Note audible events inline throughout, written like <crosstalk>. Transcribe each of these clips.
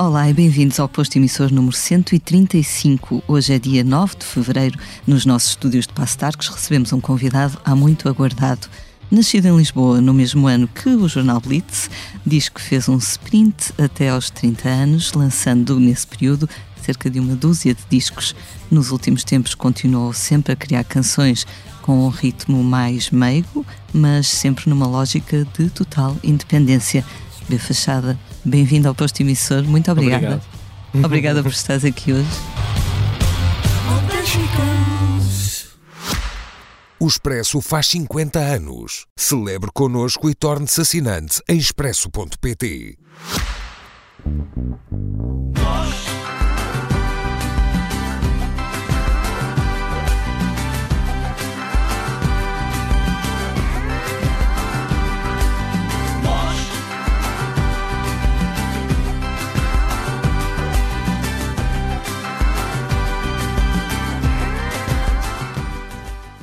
Olá e bem-vindos ao posto emissor número 135. Hoje é dia 9 de fevereiro. Nos nossos estúdios de Pastarcos recebemos um convidado há muito aguardado. Nascido em Lisboa no mesmo ano que o jornal Blitz, diz que fez um sprint até aos 30 anos, lançando nesse período cerca de uma dúzia de discos. Nos últimos tempos continuou sempre a criar canções com um ritmo mais meigo, mas sempre numa lógica de total independência. B Fachada, bem-vindo ao posto emissor, muito obrigada. Obrigado. <laughs> Obrigada por estares aqui hoje. O Expresso faz 50 anos. Celebre connosco e torne-se assinante em expresso.pt.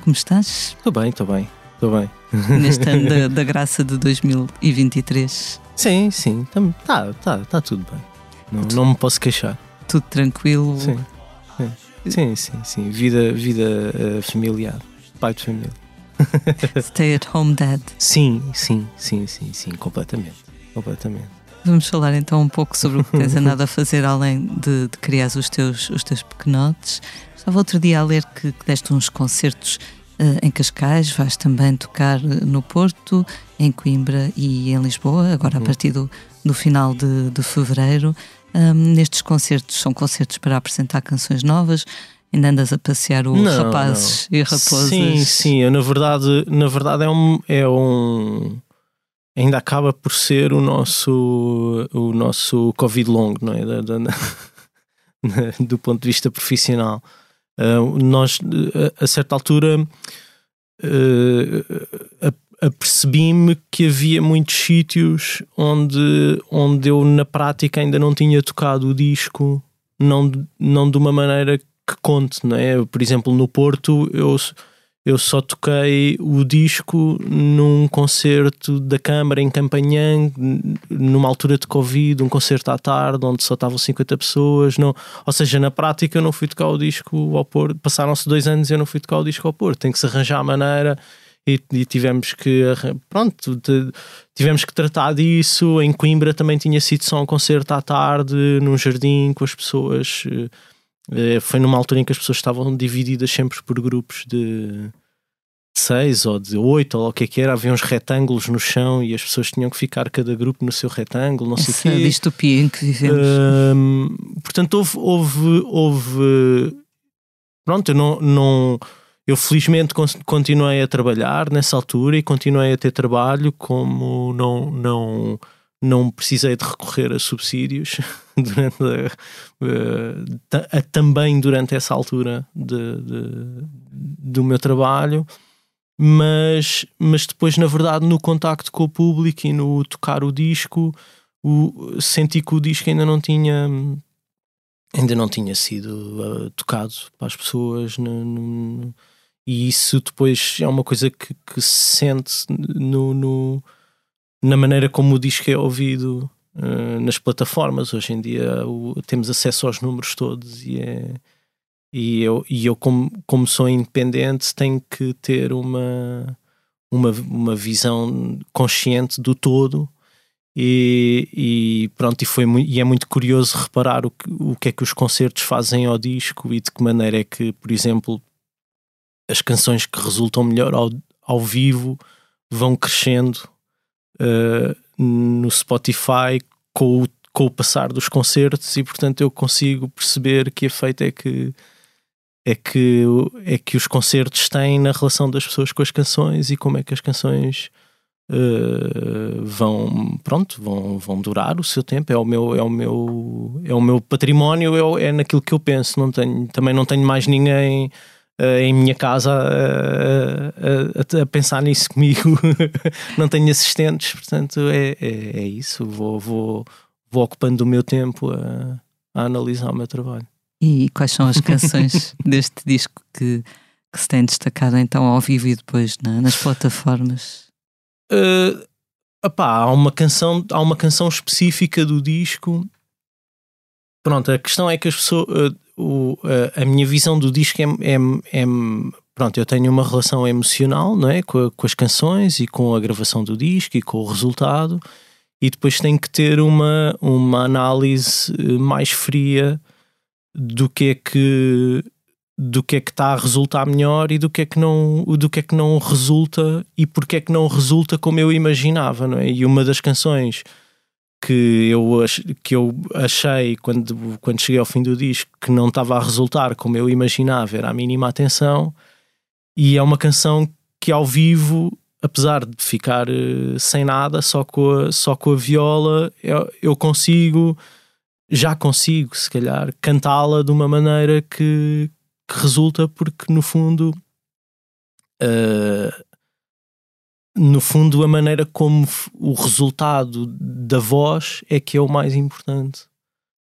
Como estás Estou bem, estou bem, estou bem. <laughs> neste ano da, da <laughs> graça de 2023? Sim, sim, está tá, tá tudo bem. Não, não me posso queixar. Tudo tranquilo? Sim, sim, sim, sim, sim. Vida, vida eh, familiar, pai de família. <laughs> Stay at home dad. Sim, sim, sim, sim, sim, completamente, completamente. Vamos falar então um pouco sobre o que tens andado a fazer além de, de criar os teus, os teus pequenotes. Estava outro dia a ler que, que deste uns concertos em Cascais, vais também tocar eh, no Porto, em Coimbra e em Lisboa, agora a Uhum. partir do, do final de, de fevereiro. Ahm, nestes concertos são concertos para apresentar canções novas. Ainda andas a passear os Não, rapazes e raposas. Sim, sim, eu, na verdade, na verdade é um, é um ainda acaba por ser o nosso o nosso Covid longo, não é? <laughs> Do ponto de vista profissional. Uh, nós, a certa altura, uh, apercebi-me que havia muitos sítios onde, onde eu, na prática, ainda não tinha tocado o disco, não, não de uma maneira que conte, não é? Por exemplo, no Porto, eu, eu só toquei o disco num concerto da Câmara em Campanhã, numa altura de Covid, um concerto à tarde, onde só estavam 50 pessoas. Não, ou seja, na prática, eu não fui tocar o disco ao Porto. Passaram-se dois anos e eu não fui tocar o disco ao Porto. Tem que se arranjar a maneira. E, e tivemos que pronto te- tivemos que tratar disso em Coimbra também tinha sido só um concerto à tarde num jardim com as pessoas eh, foi numa altura em que as pessoas estavam divididas sempre por grupos de seis ou de oito ou o que é que era, havia uns retângulos no chão e as pessoas tinham que ficar cada grupo no seu retângulo, não sei Essa quê. distopia em que vivemos. Hum, portanto, houve, houve, houve. Pronto, eu não. não eu felizmente continuei a trabalhar nessa altura e continuei a ter trabalho, como não, não, não precisei de recorrer a subsídios <laughs> durante a- eh, ta- a- também durante essa altura de, de- do meu trabalho. Mas, mas depois, na verdade, no contacto com o público e no tocar o disco, o- senti que o disco ainda não tinha ainda não tinha sido uh, tocado para as pessoas no- no- e isso depois é uma coisa que, que se sente no, no- na maneira como o disco é ouvido uh, nas plataformas. Hoje em dia o- temos acesso aos números todos e é e eu, e eu como, como sou independente tenho que ter uma uma, uma visão consciente do todo e, e pronto, e, foi, e é muito curioso reparar o que, o que é que os concertos fazem ao disco e de que maneira é que, por exemplo, as canções que resultam melhor ao, ao vivo vão crescendo eh, no Spotify com o, com o passar dos concertos e portanto eu consigo perceber que efeito é que é que, é que os concertos têm na relação das pessoas com as canções e como é que as canções eh, vão pronto vão, vão durar o seu tempo. É o meu é o meu é o meu património é, é naquilo que eu penso. Não tenho também não tenho mais ninguém eh, em minha casa a, a- a- pensar nisso comigo. <laughs> Não tenho assistentes portanto é, é, é isso. Vou, vou, vou ocupando o meu tempo a, a analisar o meu trabalho. E quais são as canções <laughs> deste disco que, que se têm destacado então ao vivo e depois na- nas plataformas? Uh, epá, há uma canção há uma canção específica do disco. Pronto, a questão é que as pessoas, uh, a, a minha visão do disco é, é, é, pronto, eu tenho uma relação emocional, não é, com, a, com, as canções e com a gravação do disco e com o resultado, e depois tenho que ter uma, uma análise mais fria do que é que do que é que está a resultar melhor e do que é que não do que é que não resulta e porque é que não resulta como eu imaginava, não é? E uma das canções que eu, que eu achei quando, quando cheguei ao fim do disco que não estava a resultar como eu imaginava, era a mínima atenção, e é uma canção que ao vivo, apesar de ficar uh, sem nada, só com a, só com a viola, eu, eu consigo, já consigo, se calhar, cantá-la de uma maneira que, que resulta, porque no fundo. Uh, no fundo, a maneira como o resultado da voz é que é o mais importante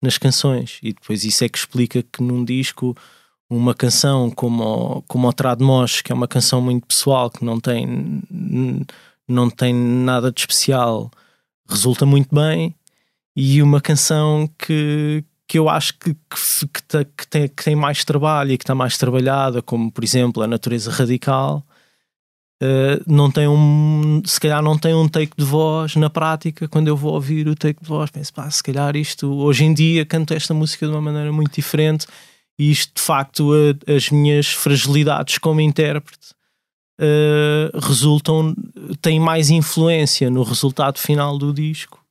nas canções. E depois isso é que explica que num disco, uma canção como, como o Tradmos, que é uma canção muito pessoal, que não tem, não tem nada de especial, resulta muito bem. E uma canção que, que eu acho que, que, que, que tem, que tem mais trabalho e que está mais trabalhada, como por exemplo a Natureza Radical Uh, não tem um, se calhar não tem um take de voz na prática. Quando eu vou ouvir o take de voz, penso, pá, se calhar isto hoje em dia canto esta música de uma maneira muito diferente e isto de facto a, as minhas fragilidades como intérprete uh, resultam, têm mais influência no resultado final do disco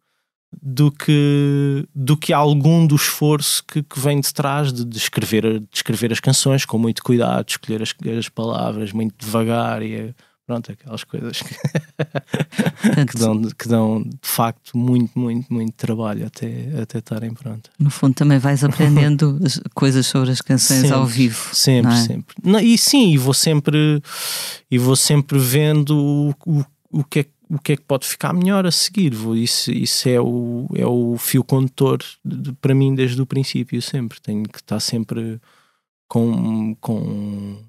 do que, do que algum do esforço que, que vem de trás de, de, escrever, de escrever as canções com muito cuidado, escolher as, as palavras muito devagar e pronto, aquelas coisas que, <laughs> que, dão, que dão de facto muito, muito, muito trabalho até, até estarem prontas. No fundo, também vais aprendendo <laughs> coisas sobre as canções sempre, ao vivo. Sempre, é? sempre. Não, e sim, e vou sempre, e vou sempre vendo o, o, o que é o que é que pode ficar melhor a seguir. Isso, isso é, o, é o fio condutor de, para mim desde o princípio, sempre. Tenho que estar sempre com, com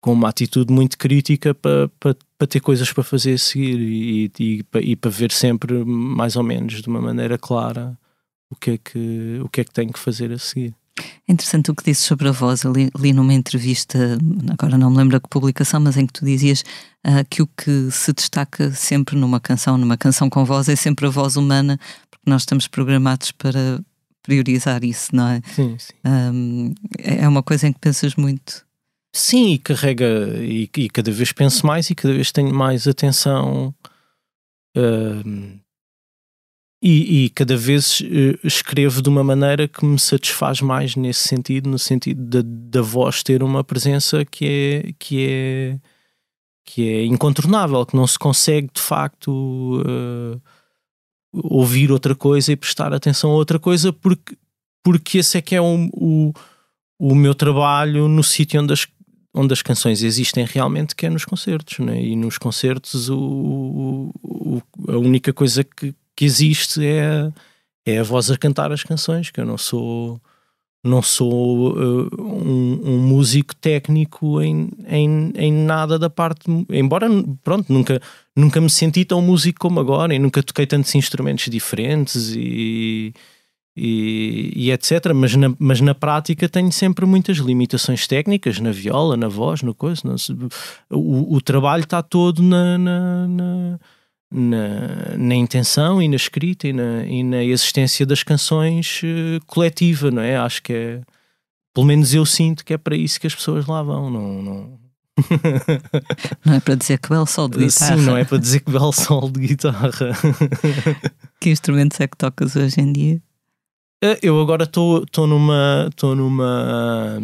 com uma atitude muito crítica para, para, para ter coisas para fazer a seguir e, e, e, para ver sempre mais ou menos de uma maneira clara o que é que, o que, é que tenho que fazer a seguir. É interessante o que disse sobre a voz. Eu li, li, numa entrevista, agora não me lembro da publicação, mas em que tu dizias uh, que o que se destaca sempre numa canção, numa canção com voz, é sempre a voz humana, porque nós estamos programados para priorizar isso, não é? Sim, sim. Um, é uma coisa em que pensas muito. Sim, e carrega, e, e, cada vez penso mais e cada vez tenho mais atenção. Uh, e, e, cada vez uh, escrevo de uma maneira que me satisfaz mais nesse sentido, no sentido da, da voz ter uma presença que é, que é que é incontornável, que não se consegue de facto uh, ouvir outra coisa e prestar atenção a outra coisa, porque, porque esse é que é o, o, o meu trabalho no sítio onde as onde as canções existem realmente, que é nos concertos, né? e nos concertos o, o, a única coisa que, que existe é, é a voz a cantar as canções, que eu não sou não sou uh, um, um, músico técnico em, em, em nada da parte, embora pronto, nunca, nunca me senti tão músico como agora e nunca toquei tantos instrumentos diferentes e e, e, etc. Mas na, mas na prática tenho sempre muitas limitações técnicas na viola, na voz, no coisa. No, o, o, trabalho está todo na, na, na, na, na intenção e na escrita e na, e na existência das canções uh, coletiva, não é? Acho que é. Pelo menos eu sinto que é para isso que as pessoas lá vão. Não, não... <laughs> não é para dizer que belo sol de guitarra. Sim, não é para dizer que belo <laughs> sol de guitarra. que instrumentos é que tocas hoje em dia? Eh, eu agora estou numa. Estou numa.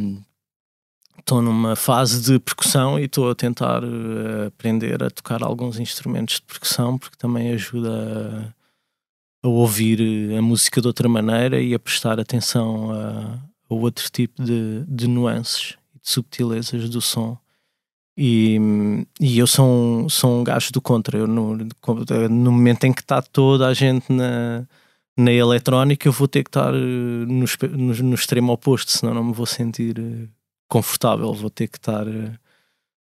Estou numa fase de percussão e estou a tentar uh, aprender a tocar alguns instrumentos de percussão porque também ajuda a, a, ouvir a música de outra maneira e a prestar atenção a, a outro tipo de, de nuances e de subtilezas do som. E, e eu sou um, sou um gajo do contra. Eu, no, no momento em que está toda a gente na, na eletrónica eu vou ter que estar eh, no, no, no, extremo oposto, senão não me vou sentir eh, confortável. Vou ter que estar eh,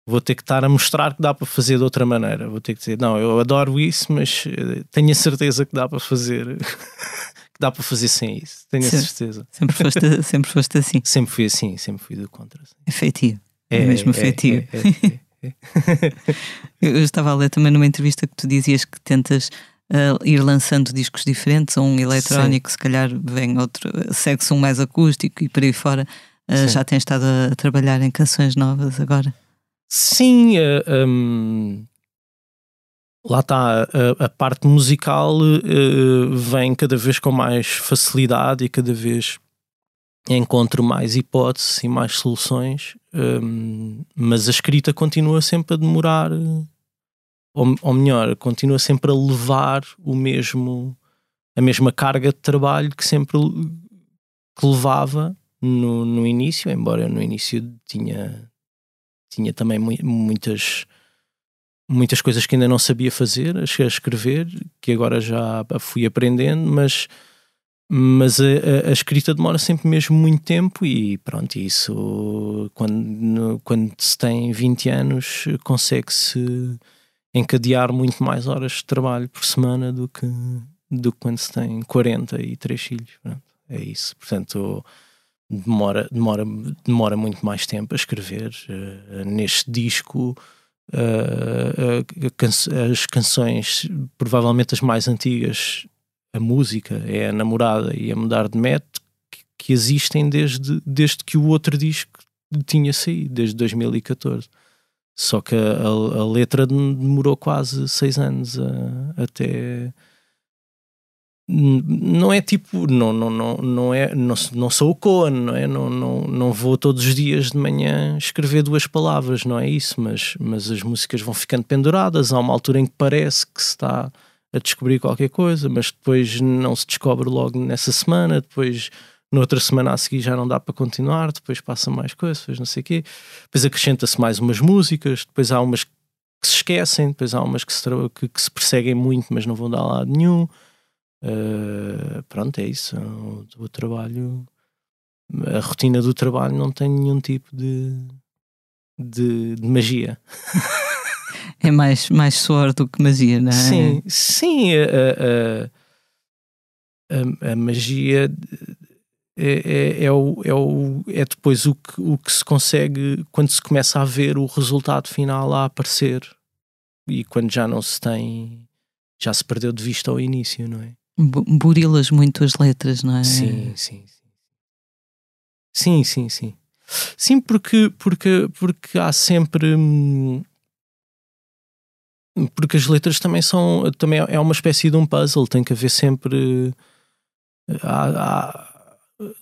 vou ter que estar a mostrar que dá para fazer de outra maneira. Vou ter que dizer, não, eu adoro isso, mas tenho a certeza que dá para fazer, <laughs> que dá para fazer sem isso, tenho a certeza. Sempre foste, <laughs> sempre foste assim. Sempre fui assim, sempre fui do contra. Assim. É feitio. É, é mesmo é, feitio. É, é, é, <laughs> Eu estava a ler também numa entrevista que tu dizias que tentas uh, ir lançando discos diferentes, um eletrónico, Sim. se calhar vem outro, segue-se um mais acústico e por aí fora. Uh, já tens estado a, trabalhar em canções novas agora? Sim, uh, eh, um, lá está, a, a, parte musical uh, vem cada vez com mais facilidade e cada vez encontro mais hipóteses e mais soluções, um, mas a escrita continua sempre a demorar, ou, ou, melhor, continua sempre a levar o mesmo, a mesma carga de trabalho que sempre que levava no, no início, embora no início tinha, tinha também muitas muitas coisas que ainda não sabia fazer, a escrever, que agora já fui aprendendo, mas, mas a, a, a escrita demora sempre mesmo muito tempo e pronto, isso quando, quando se tem 20 anos consegue-se encadear muito mais horas de trabalho por semana do que, do que quando se tem 40 e 3 filhos. Pronto, é isso. Portanto, demora, demora, demora muito mais tempo a escrever. Uh, neste disco uh, uh, as canções, provavelmente as mais antigas, a música é a namorada e a mudar de método, que, que existem desde, desde que o outro disco tinha saído, desde 2014. Só que a, a, letra demorou quase seis anos a, até não é tipo, não, não, não, não, é, não, não sou o Coan, não é? Não, não, não vou todos os dias de manhã escrever duas palavras, não é isso, mas, mas as músicas vão ficando penduradas, há uma altura em que parece que se está a descobrir qualquer coisa, mas depois não se descobre logo nessa semana, depois noutra semana a seguir já não dá para continuar, depois passa mais coisas, depois não sei o quê, depois acrescenta-se mais umas músicas, depois há umas que se esquecem, depois há umas que se, que, que se perseguem muito, mas não vão dar lado nenhum Uh, pronto, é isso. O, o, trabalho, a rotina do trabalho não tem nenhum tipo de, de, de magia. <laughs> é mais, mais suor do que magia, não é? Sim, sim. A, a, a, a magia é, é, é, o, é, o, é depois o que, o que se consegue quando se começa a ver o resultado final a aparecer e quando já não se tem, já se perdeu de vista ao início, não é? burilas muito as letras, não é? Sim, sim. Sim, sim, sim. Sim, porque, porque, porque há sempre. Hum, porque as letras também são. Também é uma espécie de um puzzle, tem que haver sempre. Há, há,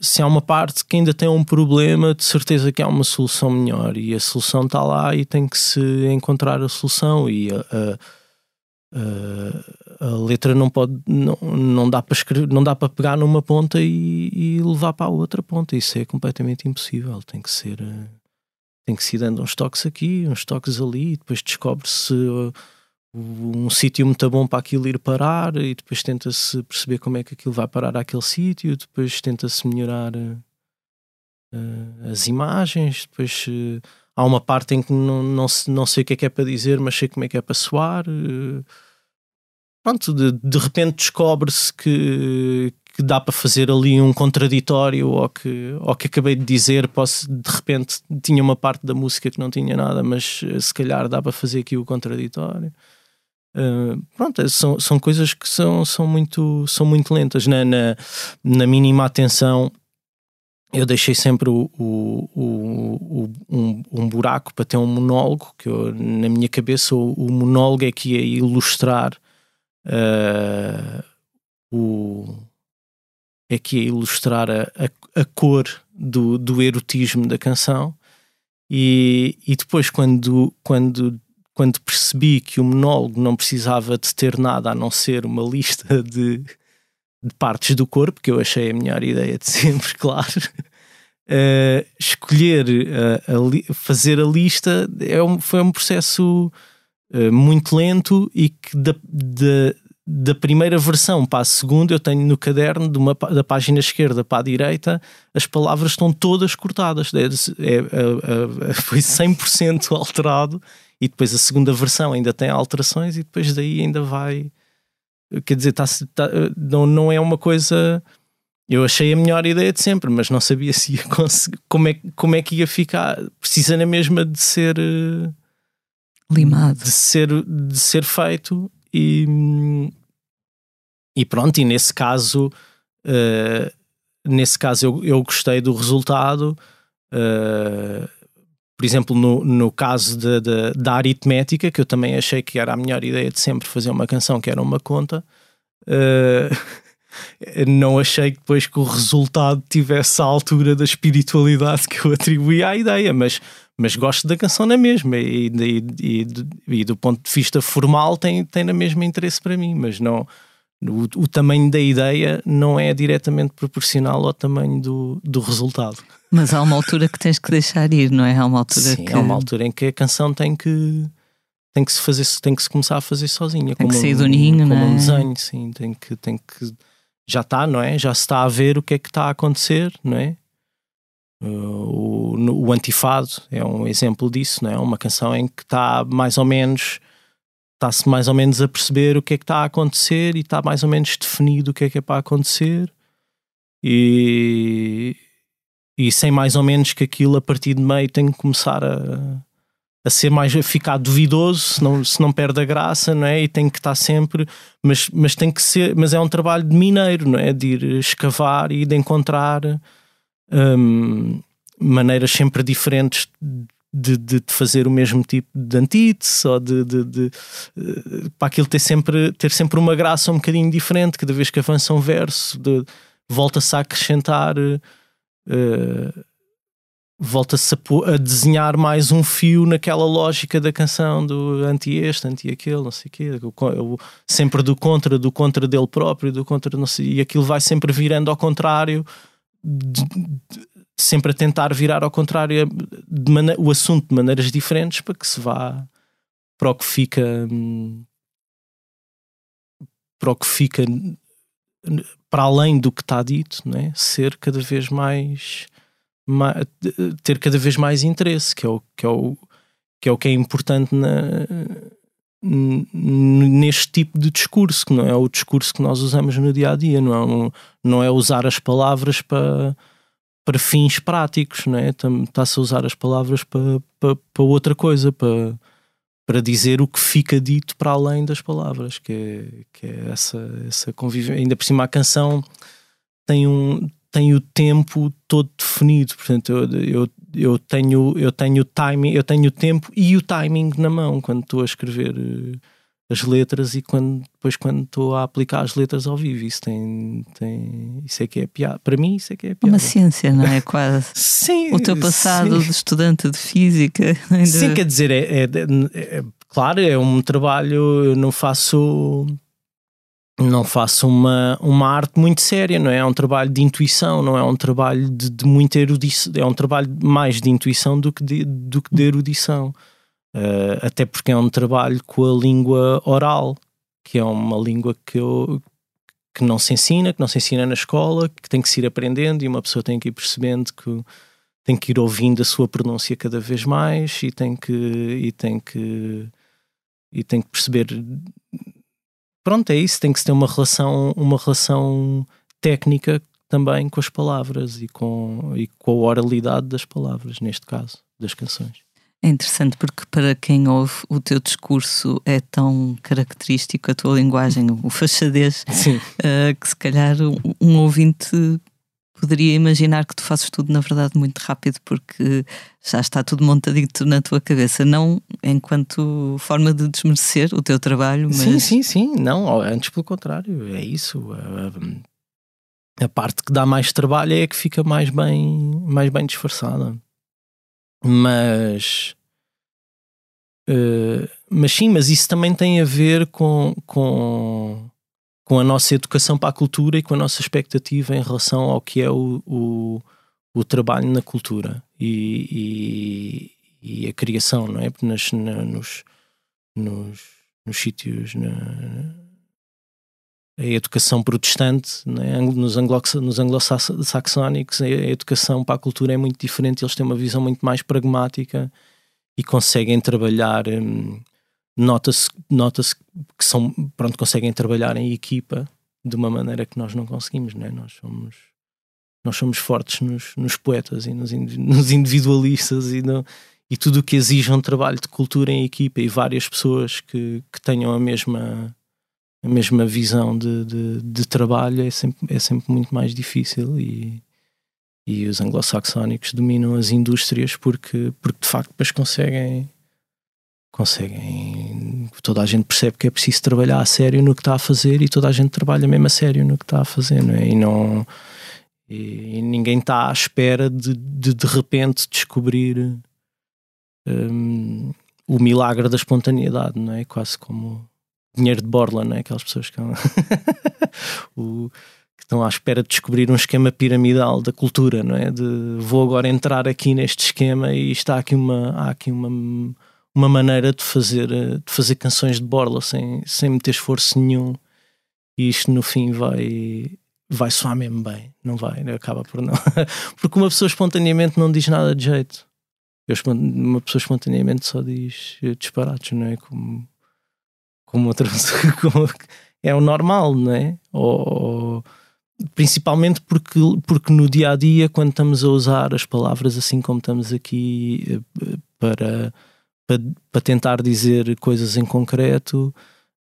se há uma parte que ainda tem um problema, de certeza que há uma solução melhor. E a solução está lá e tem que se encontrar a solução. E a, a a letra não pode não, não dá para escrever, não dá para pegar numa ponta e, e, levar para a outra ponta isso é completamente impossível tem que ser uh, tem que se dando uns toques aqui uns toques ali e depois descobre-se uh, um sítio muito bom para aquilo ir parar e depois tenta-se perceber como é que aquilo vai parar àquele sítio depois tenta-se melhorar as imagens depois há uma parte em que não, não, não sei o que é que é para dizer, mas sei como é que é para soar. Eh, pronto, de, de repente descobre-se que, que dá para fazer ali um contraditório ou que, ou que acabei de dizer, posso, de repente tinha uma parte da música que não tinha nada, mas se calhar dá para fazer aqui o contraditório. Uh, pronto, são, são coisas que são, são, muito, são muito lentas. Na, na, na mínima atenção, eu deixei sempre o, o, o, um, um, buraco para ter um monólogo, que eu, na minha cabeça o, o, monólogo é que ia ilustrar uh, o é que ia ilustrar a, a, a, cor do, do erotismo da canção e, e depois quando, quando, quando percebi que o monólogo não precisava de ter nada a não ser uma lista <laughs> de de partes do corpo, que eu achei a melhor ideia de sempre, <laughs> claro. Uh, escolher, uh, a fazer a lista é um, foi um processo uh, muito lento e que da, da, da, primeira versão para a segunda eu tenho no caderno de uma, da página esquerda para a direita as palavras estão todas cortadas é, é, é, <laughs> foi 100% alterado e depois a segunda versão ainda tem alterações e depois daí ainda vai quer dizer, tá, tá, não, não é uma coisa. Eu achei a melhor ideia de sempre, mas não sabia se ia conseguir, como, é, como é que ia ficar. Precisa na mesma de ser eh, limado, de ser, de ser feito e, e pronto. E nesse caso, uh, nesse caso eu, eu gostei do resultado. Uh, por exemplo, no, no caso de, de, da aritmética, que eu também achei que era a melhor ideia de sempre fazer uma canção que era uma conta, uh, <laughs> não achei depois que o resultado tivesse a altura da espiritualidade que eu atribuía à ideia, mas, mas gosto da canção na mesma e, e, e, e do ponto de vista formal tem, tem na mesma interesse para mim, mas não. O, o, tamanho da ideia não é diretamente proporcional ao tamanho do, do resultado. Mas há uma altura que tens que deixar ir, não é? Há uma altura Sim, que... há uma altura em que a canção tem que tem que se fazer, tem que se começar a fazer sozinha, tem como que sair um, do ninho, como não é? um desenho, sim, tem que tem que já está, não é? Já se está a ver o que é que está a acontecer, não é? Uh, o, o Antifado é um exemplo disso, não é? Uma canção em que está mais ou menos está-se mais ou menos a perceber o que é que está a acontecer e está mais ou menos definido o que é que é para acontecer e, e sem mais ou menos que aquilo a partir de meio tem que começar a, a ser mais a ficar duvidoso se não, se não perde a graça não é? e tem que estar sempre mas, mas tem que ser mas é um trabalho de mineiro não é de ir escavar e de encontrar hum, maneiras sempre diferentes de, de, fazer o mesmo tipo de antítese ou de, de, de, para aquilo ter sempre, ter sempre uma graça um bocadinho diferente cada vez que avança um verso volta-se a acrescentar uh, volta-se a, a, desenhar mais um fio naquela lógica da canção do anti este, anti aquele, não sei o quê, sempre do contra, do contra dele próprio, do contra não sei, e aquilo vai sempre virando ao contrário, de, de, sempre a tentar virar ao contrário o assunto de maneiras diferentes para que se vá para o que fica hum, para o que fica para além do que está dito, não é? ser cada vez mais, mais, ter cada vez mais interesse, que é o que é o que é, o que é importante na, neste tipo de discurso, que não é o discurso que nós usamos no dia a dia, não é, um, não é usar as palavras para, para fins práticos, não é? Está-se a usar as palavras para, para, para outra coisa, para para dizer o que fica dito para além das palavras, que é, que é essa, essa convivência. Ainda por cima, a canção tem, um, tem o tempo todo definido, portanto, eu, eu, eu, tenho, eu tenho o timing, eu tenho o tempo e o timing na mão quando estou a escrever eh, as letras e quando, depois quando estou a aplicar as letras ao vivo. Isso tem, tem isso é que é piada. Para mim, isso é que é piada. Uma ciência, não é? <laughs> Quase. sim. O teu passado sim. de estudante de física. Ainda... Sim, quer dizer, é, é, é, claro, é um trabalho, eu não faço. Não faço uma, uma arte muito séria, não é? É um trabalho de intuição, não é um trabalho de, de muita erudição, é um trabalho mais de intuição do que de, do que de erudição. Uh, até porque é um trabalho com a língua oral, que é uma língua que, eu, que não se ensina, que não se ensina na escola, que tem que se ir aprendendo e uma pessoa tem que ir percebendo que tem que ir ouvindo a sua pronúncia cada vez mais e tem que e tem que e tem que perceber. Pronto é isso tem que se ter uma relação uma relação técnica também com as palavras e com e com a oralidade das palavras neste caso das canções é interessante porque para quem ouve o teu discurso é tão característico, a tua linguagem, o fachadez, uh, que se calhar um, ouvinte poderia imaginar que tu fazes tudo na verdade muito rápido porque já está tudo montadito na tua cabeça, não enquanto forma de desmerecer o teu trabalho, mas... Sim, sim, sim, não, antes pelo contrário, é isso. A, a parte que dá mais trabalho é a que fica mais bem, mais bem disfarçada mas uh, mas sim, mas isso também tem a ver com, com, com a nossa educação para a cultura e com a nossa expectativa em relação ao que é o, o, o trabalho na cultura e, e, e, a criação, não é? Nas, na, nos, nos, nos sítios, na, a educação protestante, né? nos, anglo nos anglo-saxónicos, a educação para a cultura é muito diferente, eles têm uma visão muito mais pragmática e conseguem trabalhar hum, nota-se nota que são, pronto, conseguem trabalhar em equipa de uma maneira que nós não conseguimos, não é? Nós somos nós somos fortes nos, nos poetas e nos, <laughs> nos individualistas e, no, e tudo o que exige um trabalho de cultura em equipa e várias pessoas que, que tenham a mesma a mesma visão de, de, de trabalho é sempre, é sempre muito mais difícil e, e os anglo-saxónicos dominam as indústrias porque, porque de facto depois conseguem conseguem toda a gente percebe que é preciso trabalhar a sério no que está a fazer e toda a gente trabalha mesmo a sério no que está a fazer não é? e não e, e ninguém está à espera de de, de repente descobrir um, o milagre da espontaneidade não é quase como dinheiro de borla não é aquelas pessoas que, <laughs> o, que estão à espera de descobrir um esquema piramidal da cultura não é de vou agora entrar aqui neste esquema e está aqui uma há aqui uma uma maneira de fazer, de fazer canções de borla sem, sem meter esforço nenhum e isto no fim vai, vai soar mesmo bem, não vai, acaba por não. <laughs> Porque uma pessoa espontaneamente não diz nada de jeito. Eu, uma pessoa espontaneamente só diz disparates, não é? Como, como outra <laughs> como, é o normal, não é? Ou, principalmente porque, porque no dia a dia, quando estamos a usar as palavras assim como estamos aqui eh, para para, para tentar dizer coisas em concreto,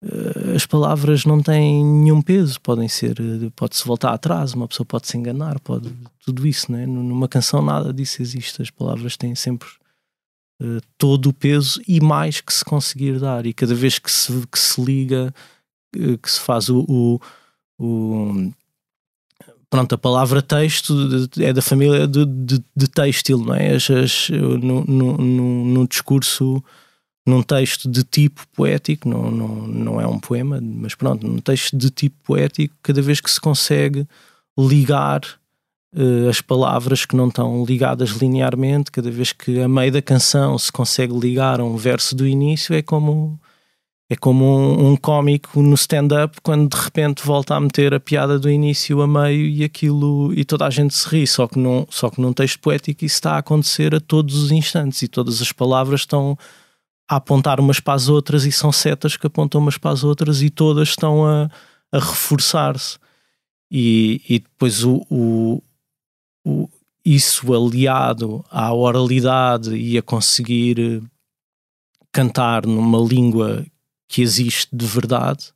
eh, as palavras não têm nenhum peso, podem ser, pode-se voltar atrás, uma pessoa pode se enganar, pode tudo isso, né? numa canção nada disso existe, as palavras têm sempre uh, todo o peso e mais que se conseguir dar, e cada vez que se, que se liga, uh, que se faz o, o, o pronto, a palavra texto é da família de, de, de têxtil, não é? As, as, no, no, no, discurso, num texto de tipo poético, não, não, não é um poema, mas pronto, num texto de tipo poético, cada vez que se consegue ligar as palavras que não estão ligadas linearmente, cada vez que a meio da canção se consegue ligar a um verso do início, é como é como um, um cómico no stand-up quando de repente volta a meter a piada do início a meio e aquilo e toda a gente se ri, só que, não, só que num texto poético isso está a acontecer a todos os instantes e todas as palavras estão a apontar umas para as outras e são setas que apontam umas para as outras e todas estão a, a reforçar-se. E, e depois o, o, o, isso aliado à oralidade e a conseguir cantar numa língua que existe de verdade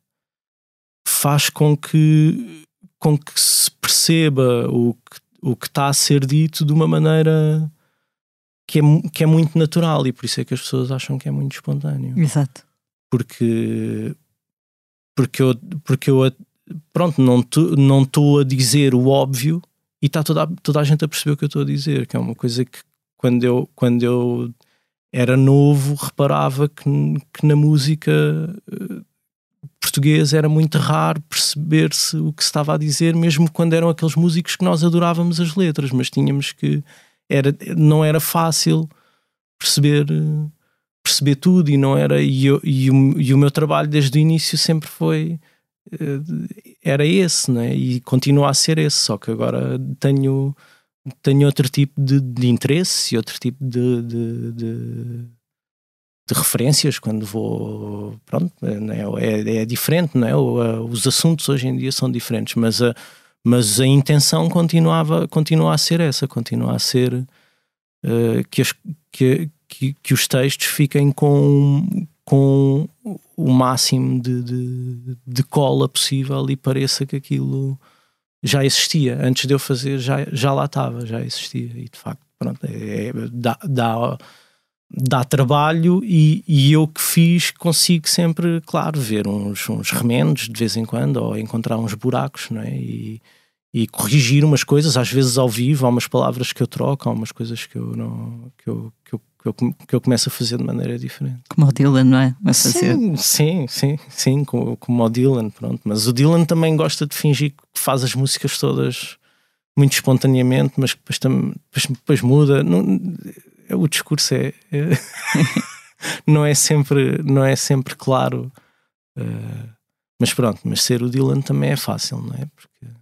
faz com que, com que se perceba o que, o que está a ser dito de uma maneira que é, que é muito natural e por isso é que as pessoas acham que é muito espontâneo. Exato. Porque, porque eu, porque eu pronto, não não estou a dizer o óbvio e está toda, toda a gente a perceber o que eu estou a dizer, que é uma coisa que quando eu, quando eu era novo, reparava que, que na música uh, portuguesa era muito raro perceber-se o que se estava a dizer, mesmo quando eram aqueles músicos que nós adorávamos as letras, mas tínhamos que. Era, não era fácil perceber. perceber tudo e não era e, eu, e, o, e o meu trabalho desde o início sempre foi uh, era esse né? e continua a ser esse só que agora tenho tenho outro tipo de, de interesse e outro tipo de, de, de, de, referências quando vou. Pronto, é, é, é diferente, não é? Os assuntos hoje em dia são diferentes, mas a, mas a intenção continuava, continua a ser essa, continua a ser uh, que, as, que, que, que, os textos fiquem com, com o máximo de, de, de cola possível e pareça que aquilo já existia. Antes de eu fazer, já, já lá estava, já existia. E de facto, pronto, é, é, dá, dá, dá trabalho e, e, eu que fiz consigo sempre, claro, ver uns, uns remendos de vez em quando ou encontrar uns buracos, não é? E, e corrigir umas coisas, às vezes ao vivo, há umas palavras que eu troco, há umas coisas que eu não que eu, que eu, que eu, que eu começo a fazer de maneira diferente. Como o Dylan, não é? Fazer. Sim, sim, sim, sim como, como o Dylan, pronto. Mas o Dylan também gosta de fingir que faz as músicas todas muito espontaneamente, mas depois, depois, depois muda. Não, o discurso é, é <laughs> não é sempre não é sempre claro. Uh, mas pronto, mas ser o Dylan também é fácil, não é? Porque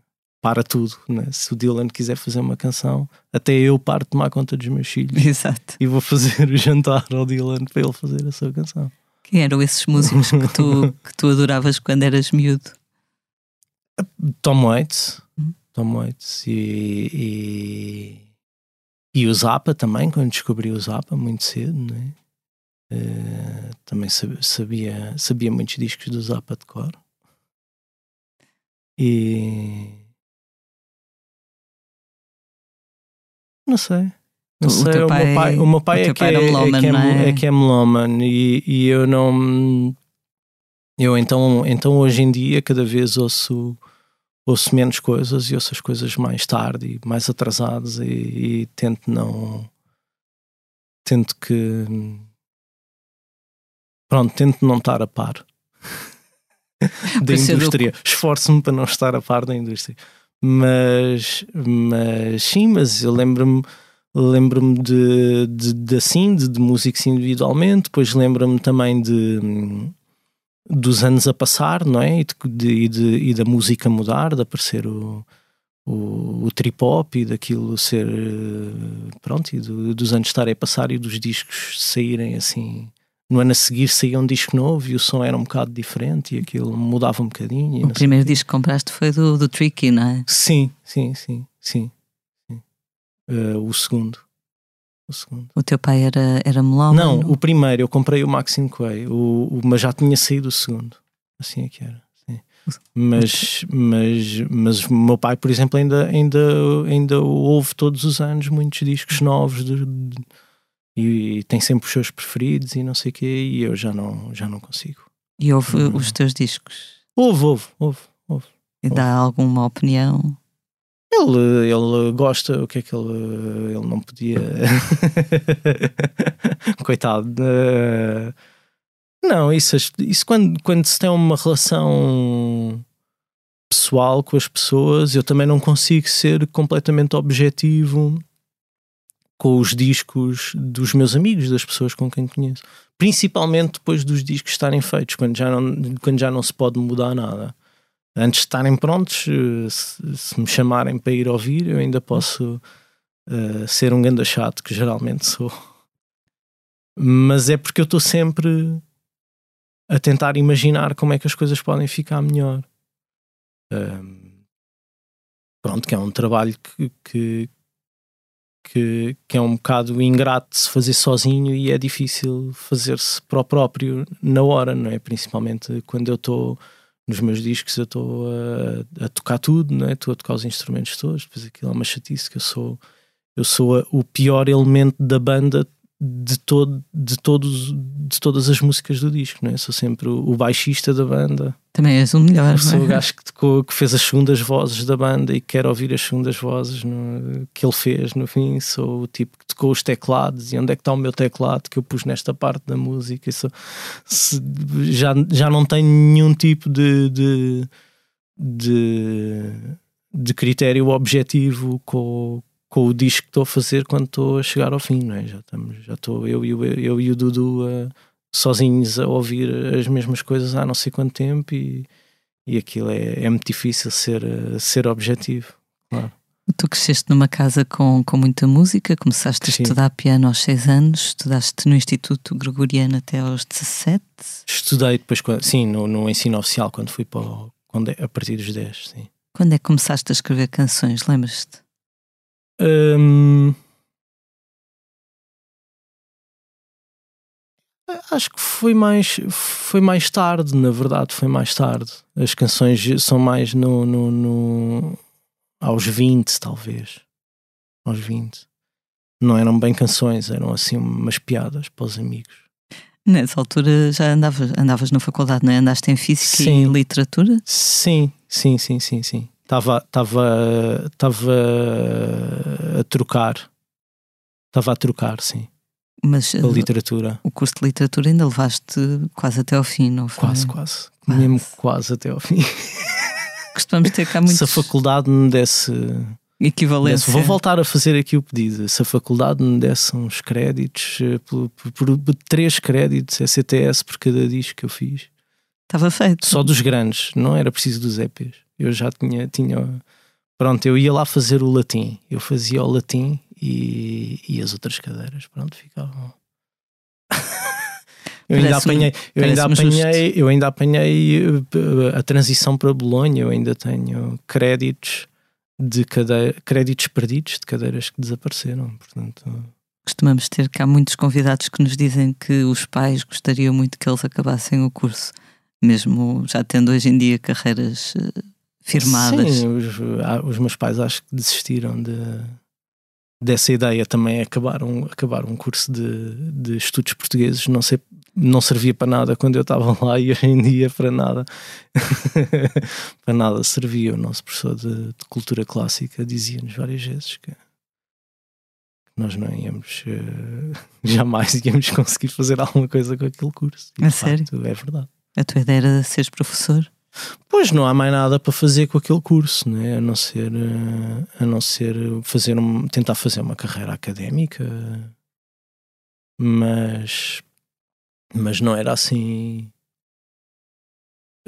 para tudo. Né? Se o Dylan quiser fazer uma canção, até eu paro de tomar conta dos meus filhos Exato. e vou fazer <laughs> o jantar ao Dylan para ele fazer a sua canção. Quem eram esses músicos que tu, <laughs> que tu adoravas quando eras miúdo? Tom Waits, hum. Tom Waits e, e, e, o Zappa também, quando descobri o Zappa muito cedo, né? Uh, também sabia, sabia muitos discos do Zappa de cor. E não sei. Não o sei, o, pai, meu pai, o meu pai, é, que é, meloman, é, que é, é? é, que é melóman e, e eu não. Eu então, então hoje em dia cada vez ouço, ouço menos coisas e ouço as coisas mais tarde e mais atrasadas e, e tento não. Tento que. Pronto, tento não estar a par <laughs> da indústria. Esforço-me para não estar a par da indústria. Mas, mas sim, mas eu lembro-me lembro-me de, de, de, assim, de, de músicos individualmente, depois lembro-me também de dos anos a passar, não é? E, de, de, e da música mudar, de aparecer o, o, o trip hop e daquilo ser pronto, e do, dos anos estarem a passar e dos discos saírem assim. No ano a seguir saía um disco novo e o som era um bocado diferente e aquilo mudava um bocadinho. O primeiro disco que compraste foi do, do Tricky, não é? Sim, sim, sim, sim uh, o segundo. O segundo. O teu pai era, era melão? Não, o primeiro, eu comprei o Maxine Quay, o, o, mas já tinha saído o segundo. Assim é que era. Sim. Mas, mas, mas o meu pai, por exemplo, ainda, ainda, ainda ouve todos os anos muitos discos novos de, de, e, e, tem sempre os seus preferidos e não sei o quê, e eu já não, já não consigo. E ouve os teus discos? Ouve, ouve, ouve. ouve e dá alguma opinião? Ele, ele gosta, o que é que ele. Ele não podia. <laughs> Coitado. Uh, não, isso, isso quando, quando se tem uma relação pessoal com as pessoas, eu também não consigo ser completamente objetivo com os discos dos meus amigos, das pessoas com quem conheço. Principalmente depois dos discos estarem feitos, quando já não, quando já não se pode mudar nada antes de estarem prontos, eh, se, se, me chamarem para ir ouvir, eu ainda posso uh, ser um ganda chato, que geralmente sou. Mas é porque eu estou sempre a tentar imaginar como é que as coisas podem ficar melhor. Pronto, que é um trabalho que, que, que, que, é um bocado ingrato se fazer sozinho e é difícil fazer-se para o próprio na hora, não é? Principalmente quando eu estou nos meus discos eu estou a, a, tocar tudo, não é? Estou a tocar os instrumentos todos, depois aquilo é uma chatice que eu sou eu sou a, o pior elemento da banda de, todo, de, todos, de todas as músicas do disco, não é? Sou sempre o, o baixista da banda. Também és o melhor. Sou é? o gajo que, tocou, que fez as segundas vozes da banda e quer ouvir as segundas vozes no, que ele fez no fim. Sou o tipo que tocou os teclados e onde é que está o meu teclado que eu pus nesta parte da música. Sou, se, já, já não tenho nenhum tipo de, de, de, de critério objetivo com com o disco que estou a fazer quando estou a chegar ao fim, não é? Já estamos, já estou eu e o, eu e o Dudu uh, sozinhos a ouvir as mesmas coisas há não sei quanto tempo e, e aquilo é, é muito difícil ser, ser objetivo, claro. Tu cresceste numa casa com, com muita música, começaste Sim. a estudar piano aos 6 anos, estudaste no Instituto Gregoriano até aos 17? Estudei depois, sim, no, no ensino oficial, quando fui para o, quando, é, a partir dos 10, sim. Quando é que começaste a escrever canções, lembras-te? Hum, acho que foi mais, foi mais tarde, na verdade, foi mais tarde. As canções são mais no, no, no aos 20, talvez. Aos 20. Não eram bem canções, eram assim umas piadas para os amigos. Nessa altura já andavas, andavas na faculdade, não é? Andaste em Física sim. e Literatura? Sim, sim, sim, sim, sim estava estava estava a trocar. Estava a trocar sim. Mas a eh, literatura. o curso de literatura ainda levaste quase até ao fim não foi? quase quase, quase. mesmo quase até ao fim. <laughs> Costumamos ter cá muitos se a faculdade me desse equivalência vou voltar a fazer aqui o pedido se a faculdade me desse uns créditos eh, por, por, por três créditos ECTS por cada disco que eu fiz estava feito só dos grandes não era preciso dos EPs eu já tinha, tinha. Pronto, eu ia lá fazer o latim. Eu fazia o latim e, e as outras cadeiras, pronto, ficavam. <laughs> eu ainda apanhei, eu ainda apanhei, eu ainda apanhei a transição para Bolonha, eu ainda tenho créditos de cadeira, créditos perdidos de cadeiras que desapareceram, portanto. Costumamos ter cá muitos convidados que nos dizem que os pais gostariam muito que eles acabassem o curso, mesmo já tendo hoje em dia carreiras eh, firmadas. Sim, os, ah, os meus pais acho que desistiram de, dessa ideia também acabar um, acabar um curso de, de estudos portugueses. Não sei, não servia para nada quando eu estava lá e hoje em dia para nada. <laughs> para nada servia. O nosso professor de, de cultura clássica dizia-nos várias vezes que nós não íamos uh, <laughs> jamais íamos conseguir fazer alguma coisa com aquele curso. E, é sério? Facto, é verdade. A tua ideia era seres professor? Pois não há mais nada para fazer com aquele curso, né? a não ser uh, a não ser fazer um, tentar fazer uma carreira académica, mas mas não era assim.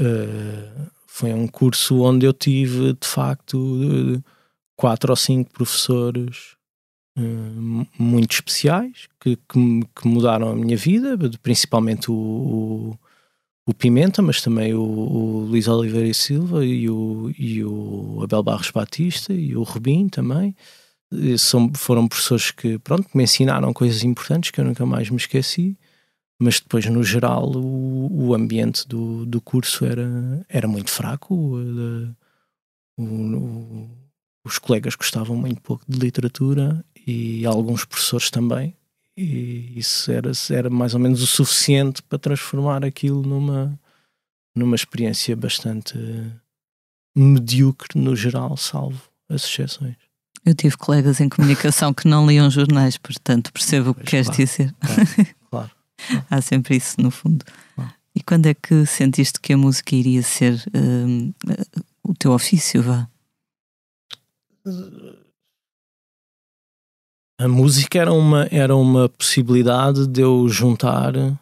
Uh, foi um curso onde eu tive de facto quatro ou cinco professores uh, muito especiais que, que, que, mudaram a minha vida, principalmente o, o, o Pimenta, mas também o, o, Luís Oliveira e Silva e o, e o Abel Barros Batista e o Rubim também. São, foram professores que, pronto, me ensinaram coisas importantes que eu nunca mais me esqueci mas depois no geral o, o ambiente do, do curso era, era muito fraco o, o, os colegas gostavam muito pouco de literatura e alguns professores também e isso era, era mais ou menos o suficiente para transformar aquilo numa, numa experiência bastante medíocre no geral, salvo as exceções. Eu tive colegas em comunicação que não liam jornais, portanto percebo o que queres claro, dizer. Claro, claro. <laughs> Há sempre isso, no fundo. E quando é que sentiste que a música iria ser uh, o teu ofício, vá? A música era uma, era uma possibilidade de eu juntar uh,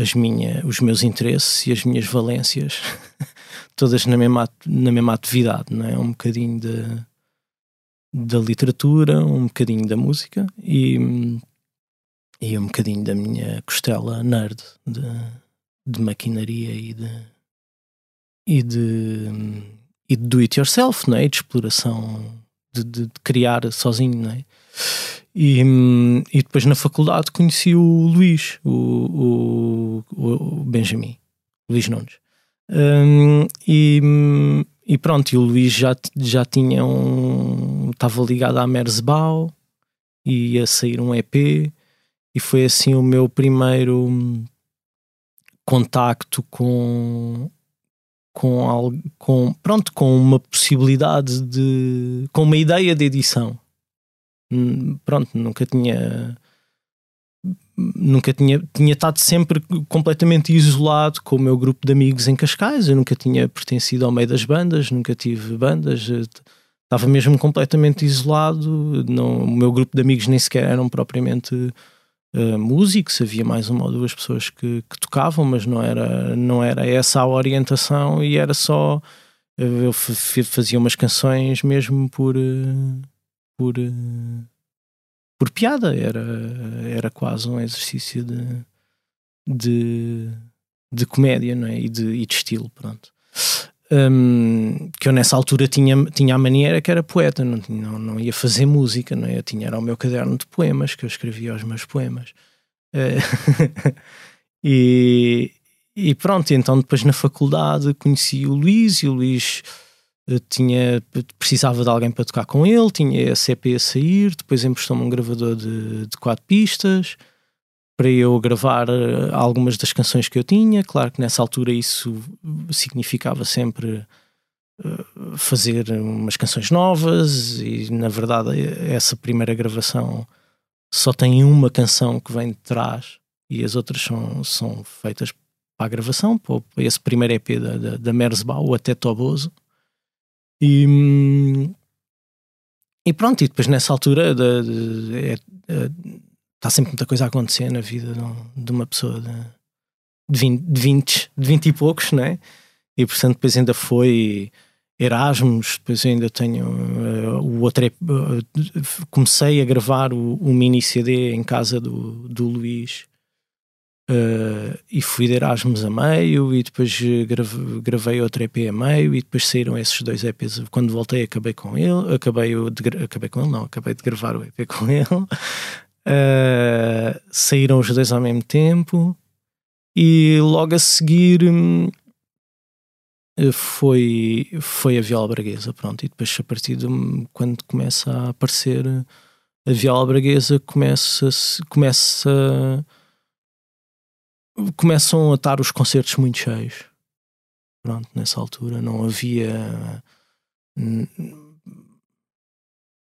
as minha, os meus interesses e as minhas valências <laughs> todas na mesma, na mesma atividade, não é? Um bocadinho da, da literatura, um bocadinho da música e e um bocadinho da minha costela nerd de, de maquinaria e de e de e de do it yourself, não é? de exploração de, de, de, criar sozinho, não é? E, e depois na faculdade conheci o Luís, o, o, o Benjamin, Luís Nunes. Um, e, e pronto, e o Luís já, já tinha um. estava ligado à Merzbau ia sair um EP e foi assim o meu primeiro contacto com com algo com pronto com uma possibilidade de com uma ideia de edição. Hum, pronto nunca tinha nunca tinha tinha estado sempre completamente isolado com o meu grupo de amigos em Cascais. Eu nunca tinha pertencido ao meio das bandas nunca tive bandas estava mesmo completamente isolado. Não, o meu grupo de amigos nem sequer eram propriamente uh, músicos, havia mais uma ou duas pessoas que, que, tocavam, mas não era, não era essa a orientação e era só. Eu fazia umas canções mesmo por. Eh, por eh, por piada, era, era quase um exercício de, de, de comédia não é? e, de, e de estilo. Pronto um, que eu nessa altura tinha, tinha a maneira que era poeta, não, não, não ia fazer música, não é? eu tinha era o meu caderno de poemas que eu escrevia os meus poemas. Uh, <laughs> e, e pronto, então depois na faculdade conheci o Luís e o Luís uh, tinha, precisava de alguém para tocar com ele, tinha a CP a sair, depois emprestou-me um gravador de, de quatro pistas para eu gravar eh, algumas das canções que eu tinha. Claro que nessa altura isso significava sempre eh, fazer umas canções novas e na verdade essa primeira gravação só tem uma canção que vem de trás e as outras são, são feitas para a gravação, para esse primeiro EP da, da, da Merzbau, até Toboso. E, e pronto, e depois nessa altura de, de, de, é, é, está sempre muita coisa a acontecer na vida de, uma pessoa de, de, 20, de, 20, de 20 e poucos, né? E portanto, depois ainda foi Erasmus, depois ainda tenho uh, o outro. Uh, comecei a gravar o, o, mini CD em casa do, do Luís Uh, e fui de Erasmus a meio e depois grave, gravei outro EP a meio e depois saíram esses dois EPs quando voltei acabei com ele acabei, de, acabei com ele não, acabei de gravar o EP com <laughs> ele uh, saíram os dois ao mesmo tempo e logo a seguir hum, foi, foi a viola braguesa pronto, e depois a partir de quando começa a aparecer a viola braguesa começa, começa começam a estar os concertos muito cheios. Pronto, nessa altura não havia.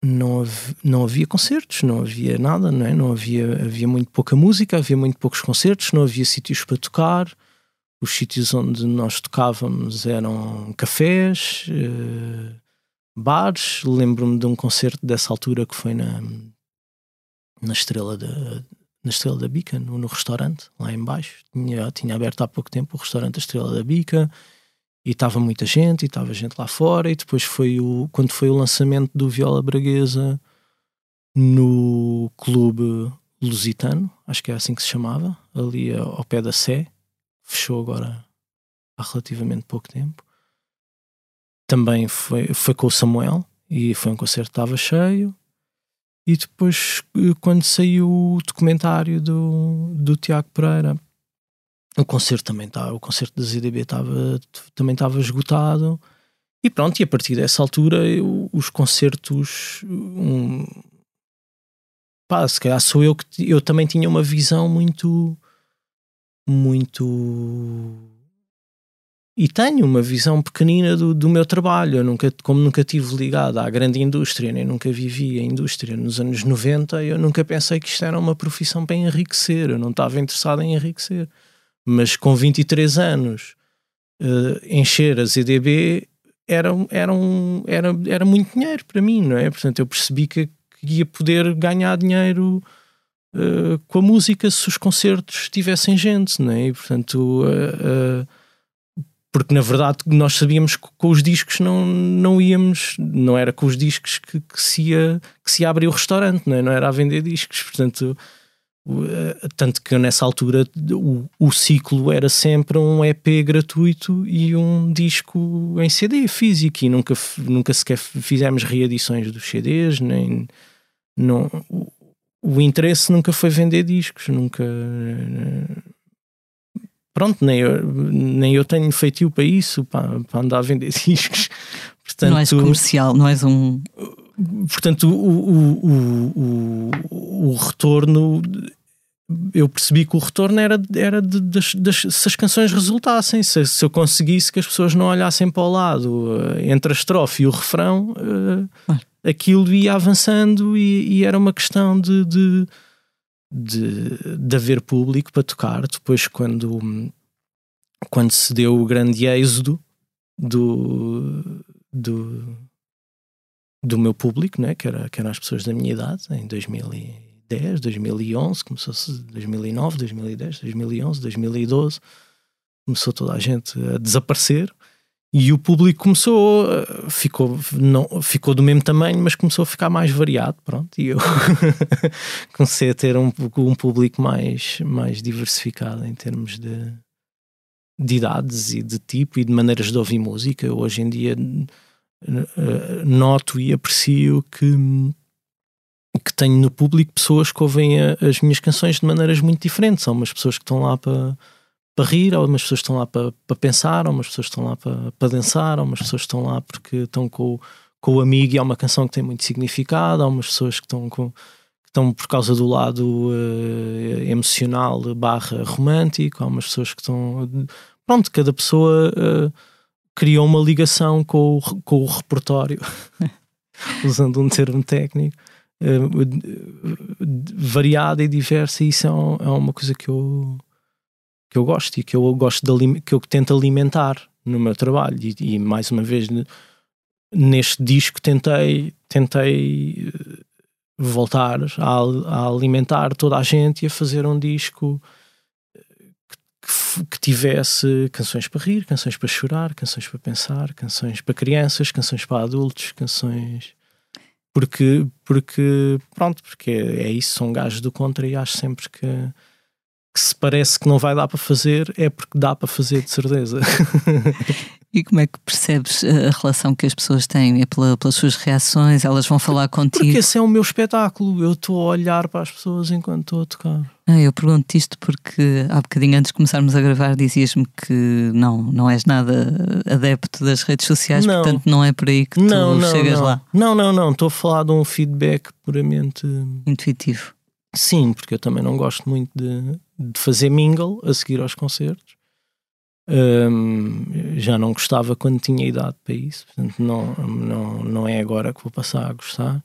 Não havia, não havia concertos, não havia nada, não é? Não havia, havia muito pouca música, havia muito poucos concertos, não havia sítios para tocar. Os sítios onde nós tocávamos eram cafés, uh, bares. Lembro-me de um concerto dessa altura que foi na, na Estrela da, na Estrela da Bica, no, no restaurante, lá embaixo. Tinha, tinha aberto há pouco tempo o restaurante da Estrela da Bica e estava muita gente, e estava gente lá fora. E depois foi o, quando foi o lançamento do Viola Braguesa no Clube Lusitano, acho que é assim que se chamava, ali ao pé da Sé, fechou agora há relativamente pouco tempo. Também foi, foi com o Samuel e foi um concerto que estava cheio. E depois, eh, quando saiu o documentário do, do Tiago Pereira, o concerto também estava, o concerto da ZDB estava, também estava esgotado. E pronto, e a partir dessa altura, eu, os concertos. Um, pá, se calhar sou eu que. Eu também tinha uma visão muito. Muito e tenho uma visão pequenina do, do meu trabalho. Eu nunca, como nunca tive ligado à grande indústria, nem nunca vivi a indústria nos anos 90, eu nunca pensei que isto era uma profissão para enriquecer. Eu não estava interessado em enriquecer. Mas com 23 anos, uh, encher a ZDB era, era, um, era, era muito dinheiro para mim, não é? Portanto, eu percebi que, que ia poder ganhar dinheiro. Uh, com a música se os concertos tivessem gente, não é? E, portanto, uh, porque na verdade nós sabíamos que com os discos não, não íamos, não era com os discos que, que se ia que se ia abrir o restaurante, não, é? não era a vender discos, portanto, tanto que nessa altura o, o ciclo era sempre um EP gratuito e um disco em CD físico, e nunca, nunca sequer fizemos reedições dos CDs, nem não, o, o interesse nunca foi vender discos, nunca pronto, nem eu, nem eu tenho feitio para isso, para, para andar a vender <laughs> discos. Portanto, não és comercial, não és um. Portanto, o, o, o, o, retorno. Eu percebi que o retorno era, era de, das, das, se as canções resultassem, se, se, eu conseguisse que as pessoas não olhassem para o lado eh, entre a estrofe e o refrão, uh, aquilo ia avançando e, e, era uma questão de, de de, de haver público para tocar. Depois, quando, quando se deu o grande êxodo do, do, do meu público, né? que, era, que eram as pessoas da minha idade, em 2010, 2011, começou 2009, 2010, 2011, 2012, começou toda a gente a desaparecer e o público começou, eh, ficou, não, ficou do mesmo tamanho, mas começou a ficar mais variado, pronto, e eu <laughs> comecei a ter um, um público mais, mais diversificado em termos de, de idades e de tipo e de maneiras de ouvir música. Hoje em dia eh, noto e aprecio que, que tenho no público pessoas que ouvem a, as minhas canções de maneiras muito diferentes. São umas pessoas que estão lá para para rir, ou umas pessoas estão lá para, para pensar, ou umas pessoas estão lá para, para dançar, ou umas pessoas estão lá porque estão com, com o amigo e é uma canção que tem muito significado, há umas pessoas que estão com que estão por causa do lado uh, emocional barra romântico, há umas pessoas que estão pronto, cada pessoa uh, criou uma ligação com o, com o repertório <laughs> usando um termo técnico variada e diversa e isso é, é uma coisa que eu que eu gosto e que eu gosto de, que eu tento alimentar no meu trabalho. E, e mais uma vez neste disco tentei tentei eh, voltar a, a, alimentar toda a gente e a fazer um disco eh, que, tivesse canções para rir, canções para chorar, canções para pensar, canções para crianças, canções para adultos, canções porque porque pronto porque é, isso são gajos do contra e acho sempre que que se parece que não vai dar para fazer, é porque dá para fazer de certeza. <laughs> E como é que percebes a relação que as pessoas têm? É pela, pelas suas reações? Elas vão falar contigo? Porque esse é o meu espetáculo. Eu estou a olhar para as pessoas enquanto estou a tocar. Ah, eu pergunto isto porque há bocadinho antes de começarmos a gravar dizias-me que não, não és nada adepto das redes sociais, não. portanto não é por aí que tu não, não, chegas lá. Não, não, não. Estou a falar de um feedback puramente intuitivo. Sim, porque eu também não gosto muito de, de fazer mingle a seguir aos concertos. Um, já não gostava quando tinha idade para isso, portanto, não, não, não é agora que vou passar a gostar.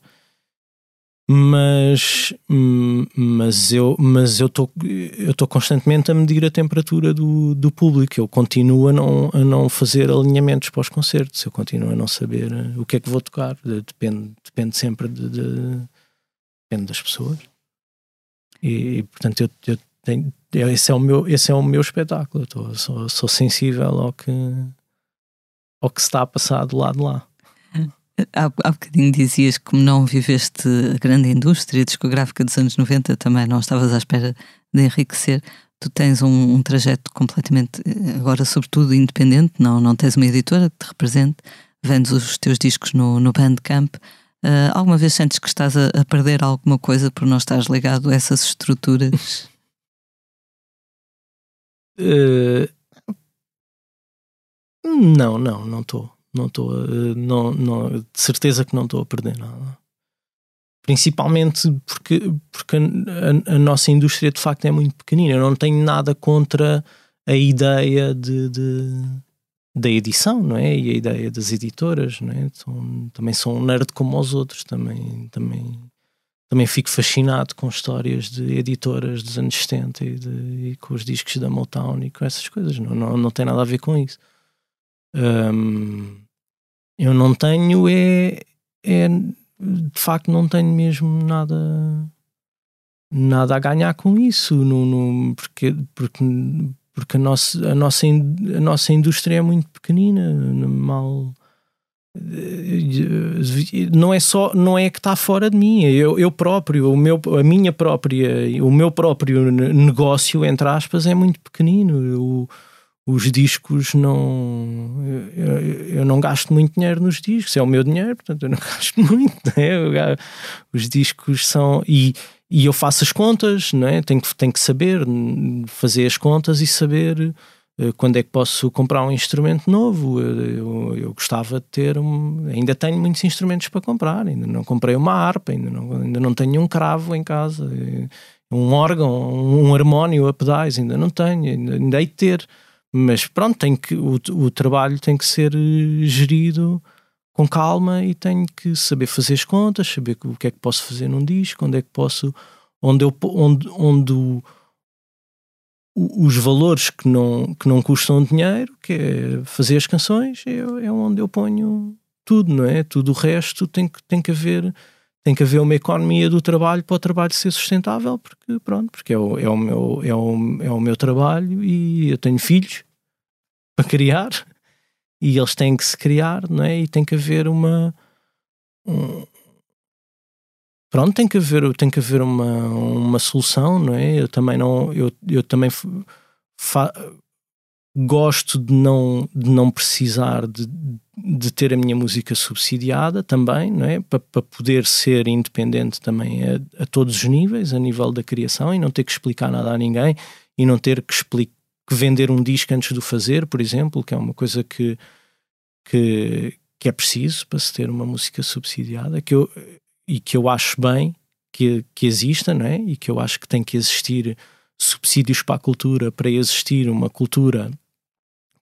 Mas, mas eu mas eu estou eu estou constantemente a medir a temperatura do, do público. Eu continuo a não, a não fazer alinhamentos para os concertos. Eu continuo a não saber o que é que vou tocar. Depende, depende sempre de, de depende das pessoas. E, portanto eu, eu tenho, esse é o meu, esse é o meu espetáculo. Eu tô, sou, sou sensível ao que, ao que se está a passar do lado de lá. Há, há bocadinho dizias que como não viveste a grande indústria discográfica dos anos 90, também não estavas à espera de enriquecer. Tu tens um, um trajeto completamente, agora sobretudo independente, não, não tens uma editora que te represente, vendes os teus discos no, no Bandcamp. Uh, alguma vez sentes que estás a, a perder alguma coisa por não estares ligado a essas estruturas? Uh, <laughs> não, não, não estou. Não estou. Uh, não, não, de certeza que não estou a perder nada. Principalmente porque, porque a, a, nossa indústria de facto é muito pequenina. Eu não tenho nada contra a ideia de, de da edição, não é? E a ideia das editoras, não é? Também são um nerd como os outros, também, também também fico fascinado com histórias de editoras dos anos 70 e, de, e com os discos da Motown e com essas coisas. Não, não, não tem nada a ver com isso. Um, eu não tenho, é, é. De facto, não tenho mesmo nada. Nada a ganhar com isso, no, no porque, porque, porque a, nossa, a, nossa, a nossa indústria é muito pequenina, mal, não é só não é que está fora de mim eu, eu próprio o meu a minha própria o meu próprio negócio entre aspas é muito pequenino eu, os discos não eu, eu, não gasto muito dinheiro nos discos é o meu dinheiro portanto eu não <laughs> gasto muito né? os discos são e, e eu faço as contas não é? tenho, tenho que saber fazer as contas e saber eh, quando é que posso comprar um instrumento novo? Eu, eu, eu, gostava de ter um, ainda tenho muitos instrumentos para comprar, ainda não comprei uma harpa, ainda não, ainda não tenho um cravo em casa, eh, um órgão, um harmónio a pedais, ainda não tenho, ainda, ainda hei de ter. Mas pronto, tem que, o, o trabalho tem que ser eh, gerido com calma e tenho que saber fazer as contas, saber o que é que posso fazer num disco, onde é que posso, onde, eu, onde, onde o, os valores que não, que não custam dinheiro, que é fazer as canções, é, é onde eu ponho tudo, não é? Tudo o resto tem que, tem que haver tem que haver uma economia do trabalho para o trabalho ser sustentável, porque pronto, porque é o, é o, meu, é o, é o meu trabalho e eu tenho filhos para criar e eles têm que se criar, não é? E tem que haver uma um, pronto, tem que haver, tem que haver uma, uma solução, não é? Eu também não, eu, eu também gosto de não, de não precisar de, de ter a minha música subsidiada também, não é? Para, para poder ser independente também a, a, todos os níveis, a nível da criação e não ter que explicar nada a ninguém e não ter que, explicar, que vender um disco antes de o fazer, por exemplo, que é uma coisa que, que, que é preciso para se ter uma música subsidiada, que eu e que eu acho bem que, que exista, não é? E que eu acho que tem que existir subsídios para a cultura, para existir uma cultura,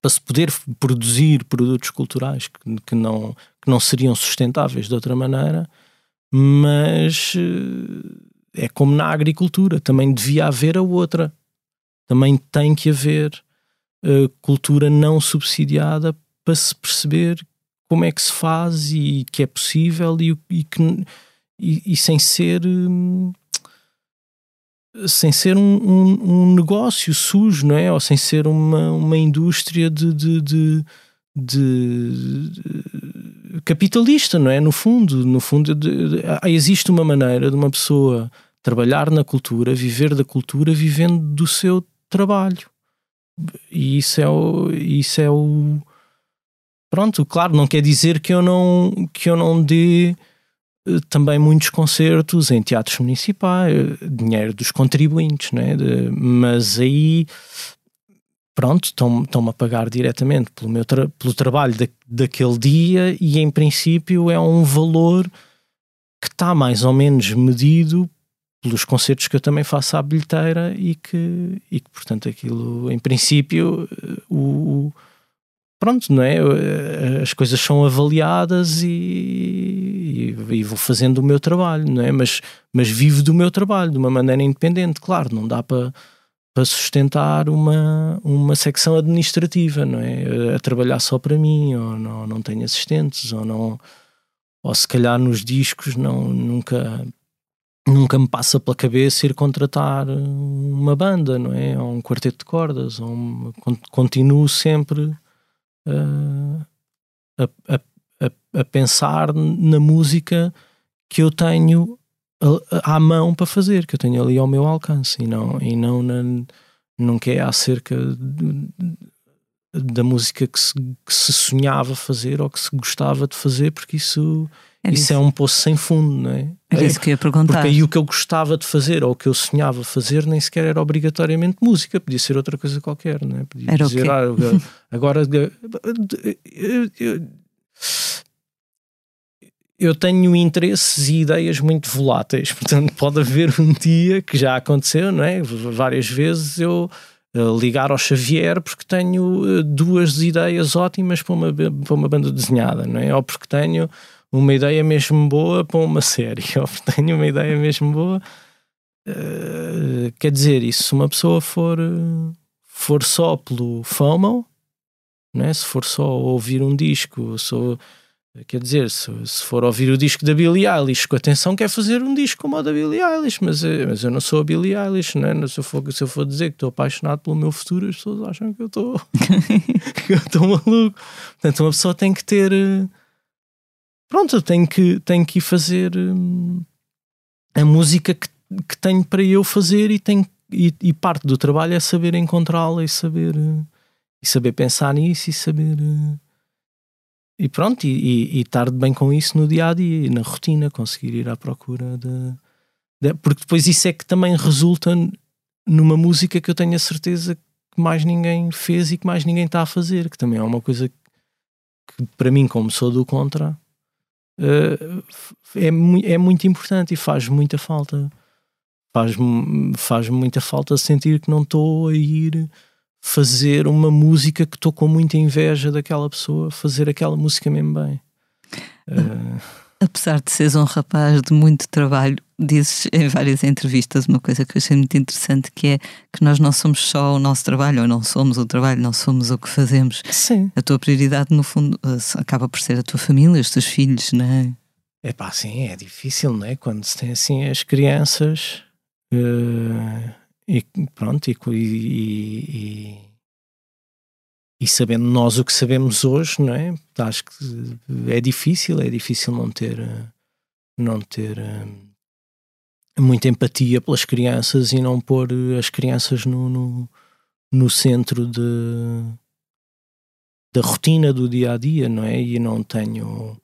para se poder produzir produtos culturais que, que, não, que não seriam sustentáveis de outra maneira, mas eh, é como na agricultura, também devia haver a outra. Também tem que haver uh, cultura não subsidiada para se perceber como é que se faz e que é possível e, e que e, e sem ser hum, sem ser um, um, um, negócio sujo, não é? Ou sem ser uma, uma indústria de, de, de, de capitalista, não é? No fundo, no fundo existe uma maneira de uma pessoa trabalhar na cultura, viver da cultura, vivendo do seu trabalho. E isso é o, isso é o pronto, claro, não quer dizer que eu não que eu não dê eh, também muitos concertos em teatros municipais, dinheiro dos contribuintes, né? De, mas aí pronto, estão-me a pagar diretamente pelo, meu tra pelo trabalho da, daquele dia e em princípio é um valor que está mais ou menos medido pelos concertos que eu também faço à bilheteira e que, e que portanto aquilo em princípio o, pronto, não é? As coisas são avaliadas e, e, e, vou fazendo o meu trabalho, não é? Mas, mas vivo do meu trabalho de uma maneira independente, claro, não dá para para sustentar uma, uma secção administrativa, não é? A trabalhar só para mim, ou não, não tenho assistentes, ou não ou se calhar nos discos não, nunca nunca me passa pela cabeça ir contratar uma banda, não é? Ou um quarteto de cordas, ou uma, continuo sempre uh, a, a, a, a pensar na música que eu tenho à mão para fazer, que eu tenho ali ao meu alcance e não, e não na, nunca é acerca de, da música que se, que se, sonhava fazer ou que se gostava de fazer, porque isso, isso, isso, é um poço sem fundo, não é? Era é, isso que eu ia perguntar. Porque aí o que eu gostava de fazer ou o que eu sonhava fazer nem sequer era obrigatoriamente música, podia ser outra coisa qualquer, não é? Podia era dizer, ah, <laughs> agora. eu tenho interesses e ideias muito voláteis, <laughs> portanto pode haver um dia que já aconteceu, não é? Várias vezes eu ligar ao Xavier porque tenho uh, duas ideias ótimas para uma, para uma banda desenhada, não é? Ou porque tenho uma ideia mesmo boa para uma série, <laughs> ou porque tenho uma ideia mesmo boa. Uh, quer dizer, isso se uma pessoa for, for só pelo FOMO, não é? se for só ouvir um disco, sou Quer dizer, se, se, for ouvir o disco da Billie Eilish com atenção, quer fazer um disco como o da Billie Eilish, mas, eh, mas eu não sou a Billie Eilish, né? se, eu for, se eu for dizer que estou apaixonado pelo meu futuro, as pessoas acham que eu estou <laughs> que eu estou maluco. Portanto, uma pessoa tem que ter. Eh, pronto, tem que, tem que ir fazer eh, a música que, que tenho para eu fazer e, tem, e, e parte do trabalho é saber encontrá-la e saber, e saber pensar nisso e saber e pronto, e, e, e, estar bem com isso no dia a dia na rotina, conseguir ir à procura de, de, Porque depois isso é que também resulta numa música que eu tenho a certeza que mais ninguém fez e que mais ninguém está a fazer, que também é uma coisa que, para mim, como sou do contra, uh, é, é muito importante e faz muita falta. Faz, faz muita falta sentir que não estou a ir fazer uma música que estou com muita inveja daquela pessoa, fazer aquela música mesmo bem. Uh... <laughs> Apesar de seres um rapaz de muito trabalho, dizes em várias entrevistas uma coisa que eu achei muito interessante, que é que nós não somos só o nosso trabalho, ou não somos o trabalho, não somos o que fazemos. Sim. A tua prioridade, no fundo, eh, acaba por ser a tua família, os teus filhos, não é? É pá, sim, é difícil, não é? Quando se tem assim as crianças... Uh e pronto, e, e, e, sabendo nós o que sabemos hoje, não é? Acho que é difícil, é difícil não ter, não ter muita empatia pelas crianças e não pôr as crianças no, no, no centro de, da rotina do dia a dia, não é? E não tenho,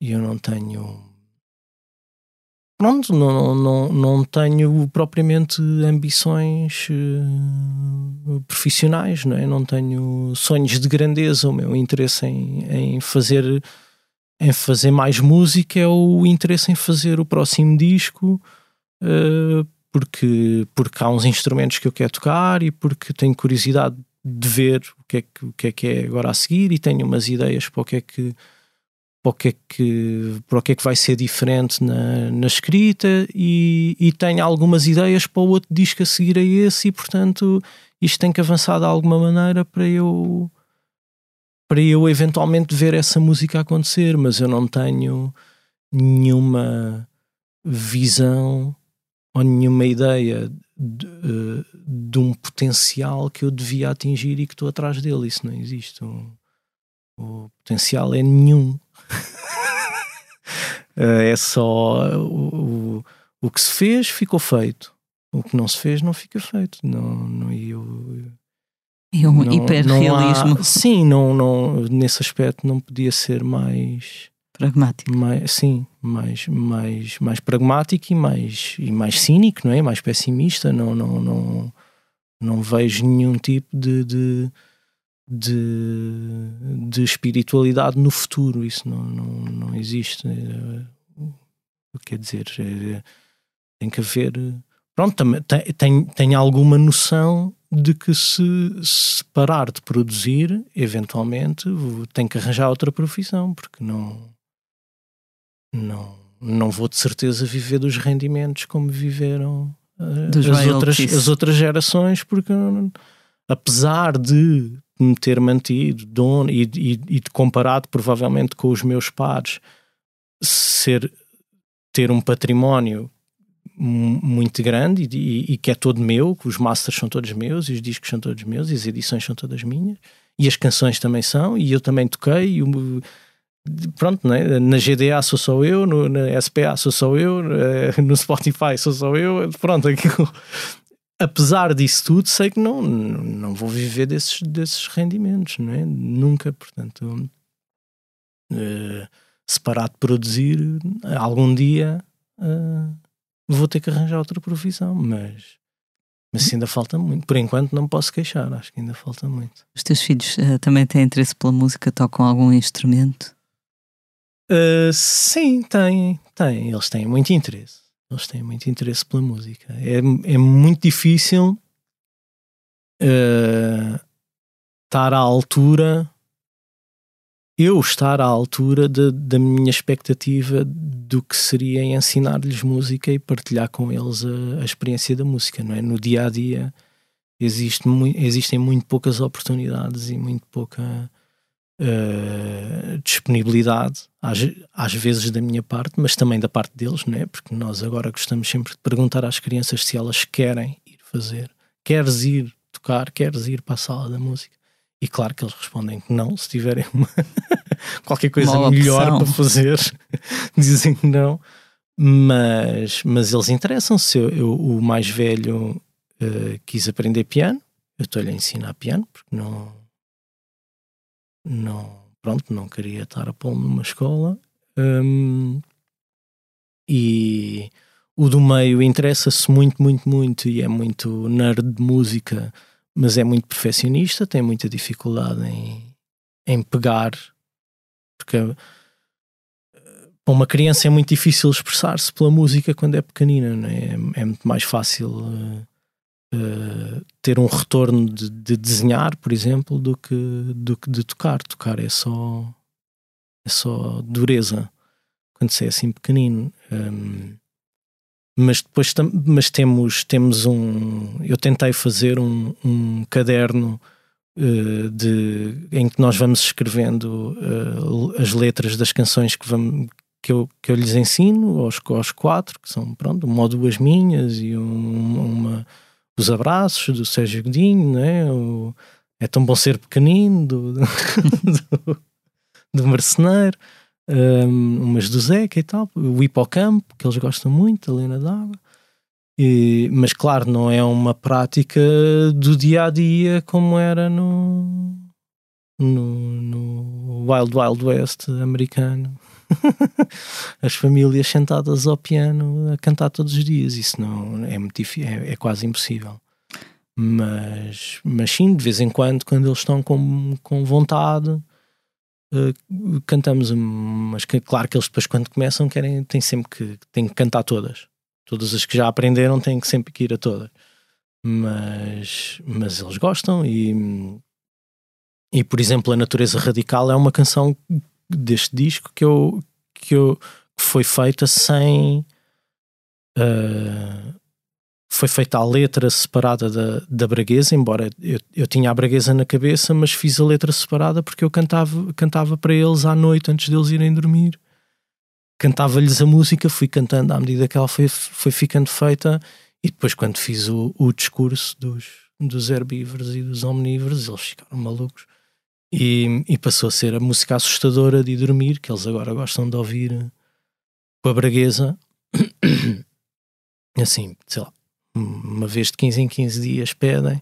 eu não tenho pronto, não, não, não tenho propriamente ambições uh, profissionais, não é? Não tenho sonhos de grandeza. O meu interesse em, em fazer em fazer mais música é o interesse em fazer o próximo disco. Uh, porque, porque há uns instrumentos que eu quero tocar e porque tenho curiosidade de ver o que é que, o que, é, que é agora a seguir e tenho umas ideias para o que é que para o que é que, para o que, é que vai ser diferente na, na escrita e, e tenho algumas ideias para o outro disco a seguir a esse e portanto isto tem que avançar de alguma maneira para eu para eu eventualmente ver essa música acontecer, mas eu não tenho nenhuma visão ou nenhuma ideia de, eh, de, um potencial que eu devia atingir e que estou atrás dele. Isso não existe. O, o potencial é nenhum. Eh, <laughs> é só o, o, o que se fez ficou feito. O que não se fez não fica feito. Não, não, eu, é um hiperrealismo. Sim, não, não, nesse aspecto não podia ser mais pragmático. Mais, sim, mais, mais, mais pragmático e mais, e mais cínico, não é? Mais pessimista. Não, não, não, não vejo nenhum tipo de, de, de, de espiritualidade no futuro. Isso não, não, não existe. Quer dizer, é, tem que haver. Pronto, tem, tem, tem alguma noção de que se, se parar de produzir, eventualmente tem que arranjar outra profissão, porque não, não, não vou de certeza viver dos rendimentos como viveram uh, as, outras, as outras gerações, porque apesar de me ter mantido dono e, e, e comparado provavelmente com os meus pares, ser ter um património muito grande e, e, e, que é todo meu, os masters são todos meus, e os discos são todos meus, e as edições são todas minhas, e as canções também são, e eu também toquei, e pronto, né? na GDA sou só eu, no, na SPA sou só eu, eh, no Spotify sou só eu, pronto, aquilo. Apesar disso tudo, sei que não, não vou viver desses, desses rendimentos, não é? Nunca, portanto, uh, se parar de produzir, algum dia uh, vou ter que arranjar outra profissão, mas, mas ainda falta muito. Por enquanto não posso queixar, acho que ainda falta muito. Os teus filhos uh, também têm interesse pela música, tocam algum instrumento? Uh, sim, têm, têm. Eles têm muito interesse. Eles têm muito interesse pela música. É, é muito difícil uh, estar à altura eu estar à altura de, da minha expectativa do que seria ensinar-lhes música e partilhar com eles a, a, experiência da música, não é? No dia a dia existe existem muito poucas oportunidades e muito pouca uh, disponibilidade, às, às vezes da minha parte, mas também da parte deles, não é? Porque nós agora gostamos sempre de perguntar às crianças se elas querem ir fazer, queres ir tocar, queres ir para a sala da música e claro que eles respondem que não, se tiverem uma <laughs> qualquer coisa melhor para fazer, <laughs> dizem que não. Mas, mas eles interessam-se. Eu, eu, o mais velho uh, quis aprender piano, eu estou-lhe a ensinar piano, porque não, não, pronto, não queria estar a pô numa escola. Um, e o do meio interessa-se muito, muito, muito e é muito nerd de música mas é muito perfeccionista, tem muita dificuldade em, em pegar, porque eh, para uma criança é muito difícil expressar-se pela música quando é pequenina, é? é, é muito mais fácil ter um retorno de, de, desenhar, por exemplo, do que, do que de tocar. Tocar é só, é só dureza quando você é assim pequenino. Um, mas depois mas temos, temos um. Eu tentei fazer um, um caderno uh, de, em que nós vamos escrevendo uh, as letras das canções que, vamos, que, eu, que eu lhes ensino aos, aos quatro, que são pronto, uma ou duas minhas e um, uma, os abraços do Sérgio Godinho, né? O, é tão bom ser pequenino do, do, <laughs> do, um, umas do Zeca e tal, o hipocampo, que eles gostam muito, a Lena d'Água. E, mas claro, não é uma prática do dia a dia como era no, no, no Wild Wild West americano. <laughs> As famílias sentadas ao piano a cantar todos os dias, isso não é muito é, é quase impossível. Mas, mas sim, de vez em quando, quando eles estão com, com vontade, uh, cantamos, mas claro que eles depois quando começam querem, têm sempre que, têm que cantar todas. Todas as que já aprenderam têm que sempre que ir a todas. Mas, mas eles gostam e, e por exemplo a Natureza Radical é uma canção deste disco que eu que, eu, que foi feita sem uh, foi feita a letra separada da, da braguesa, embora eu, eu tinha a braguesa na cabeça, mas fiz a letra separada porque eu cantava, cantava para eles à noite antes deles irem dormir. Cantava-lhes a música, fui cantando à medida que ela foi, foi ficando feita, e depois, quando fiz o, o discurso dos, dos herbívoros e dos omnívoros, eles ficaram malucos. E, e, passou a ser a música assustadora de dormir, que eles agora gostam de ouvir com a braguesa. <coughs> assim, sei lá, uma vez de 15 em 15 dias pedem,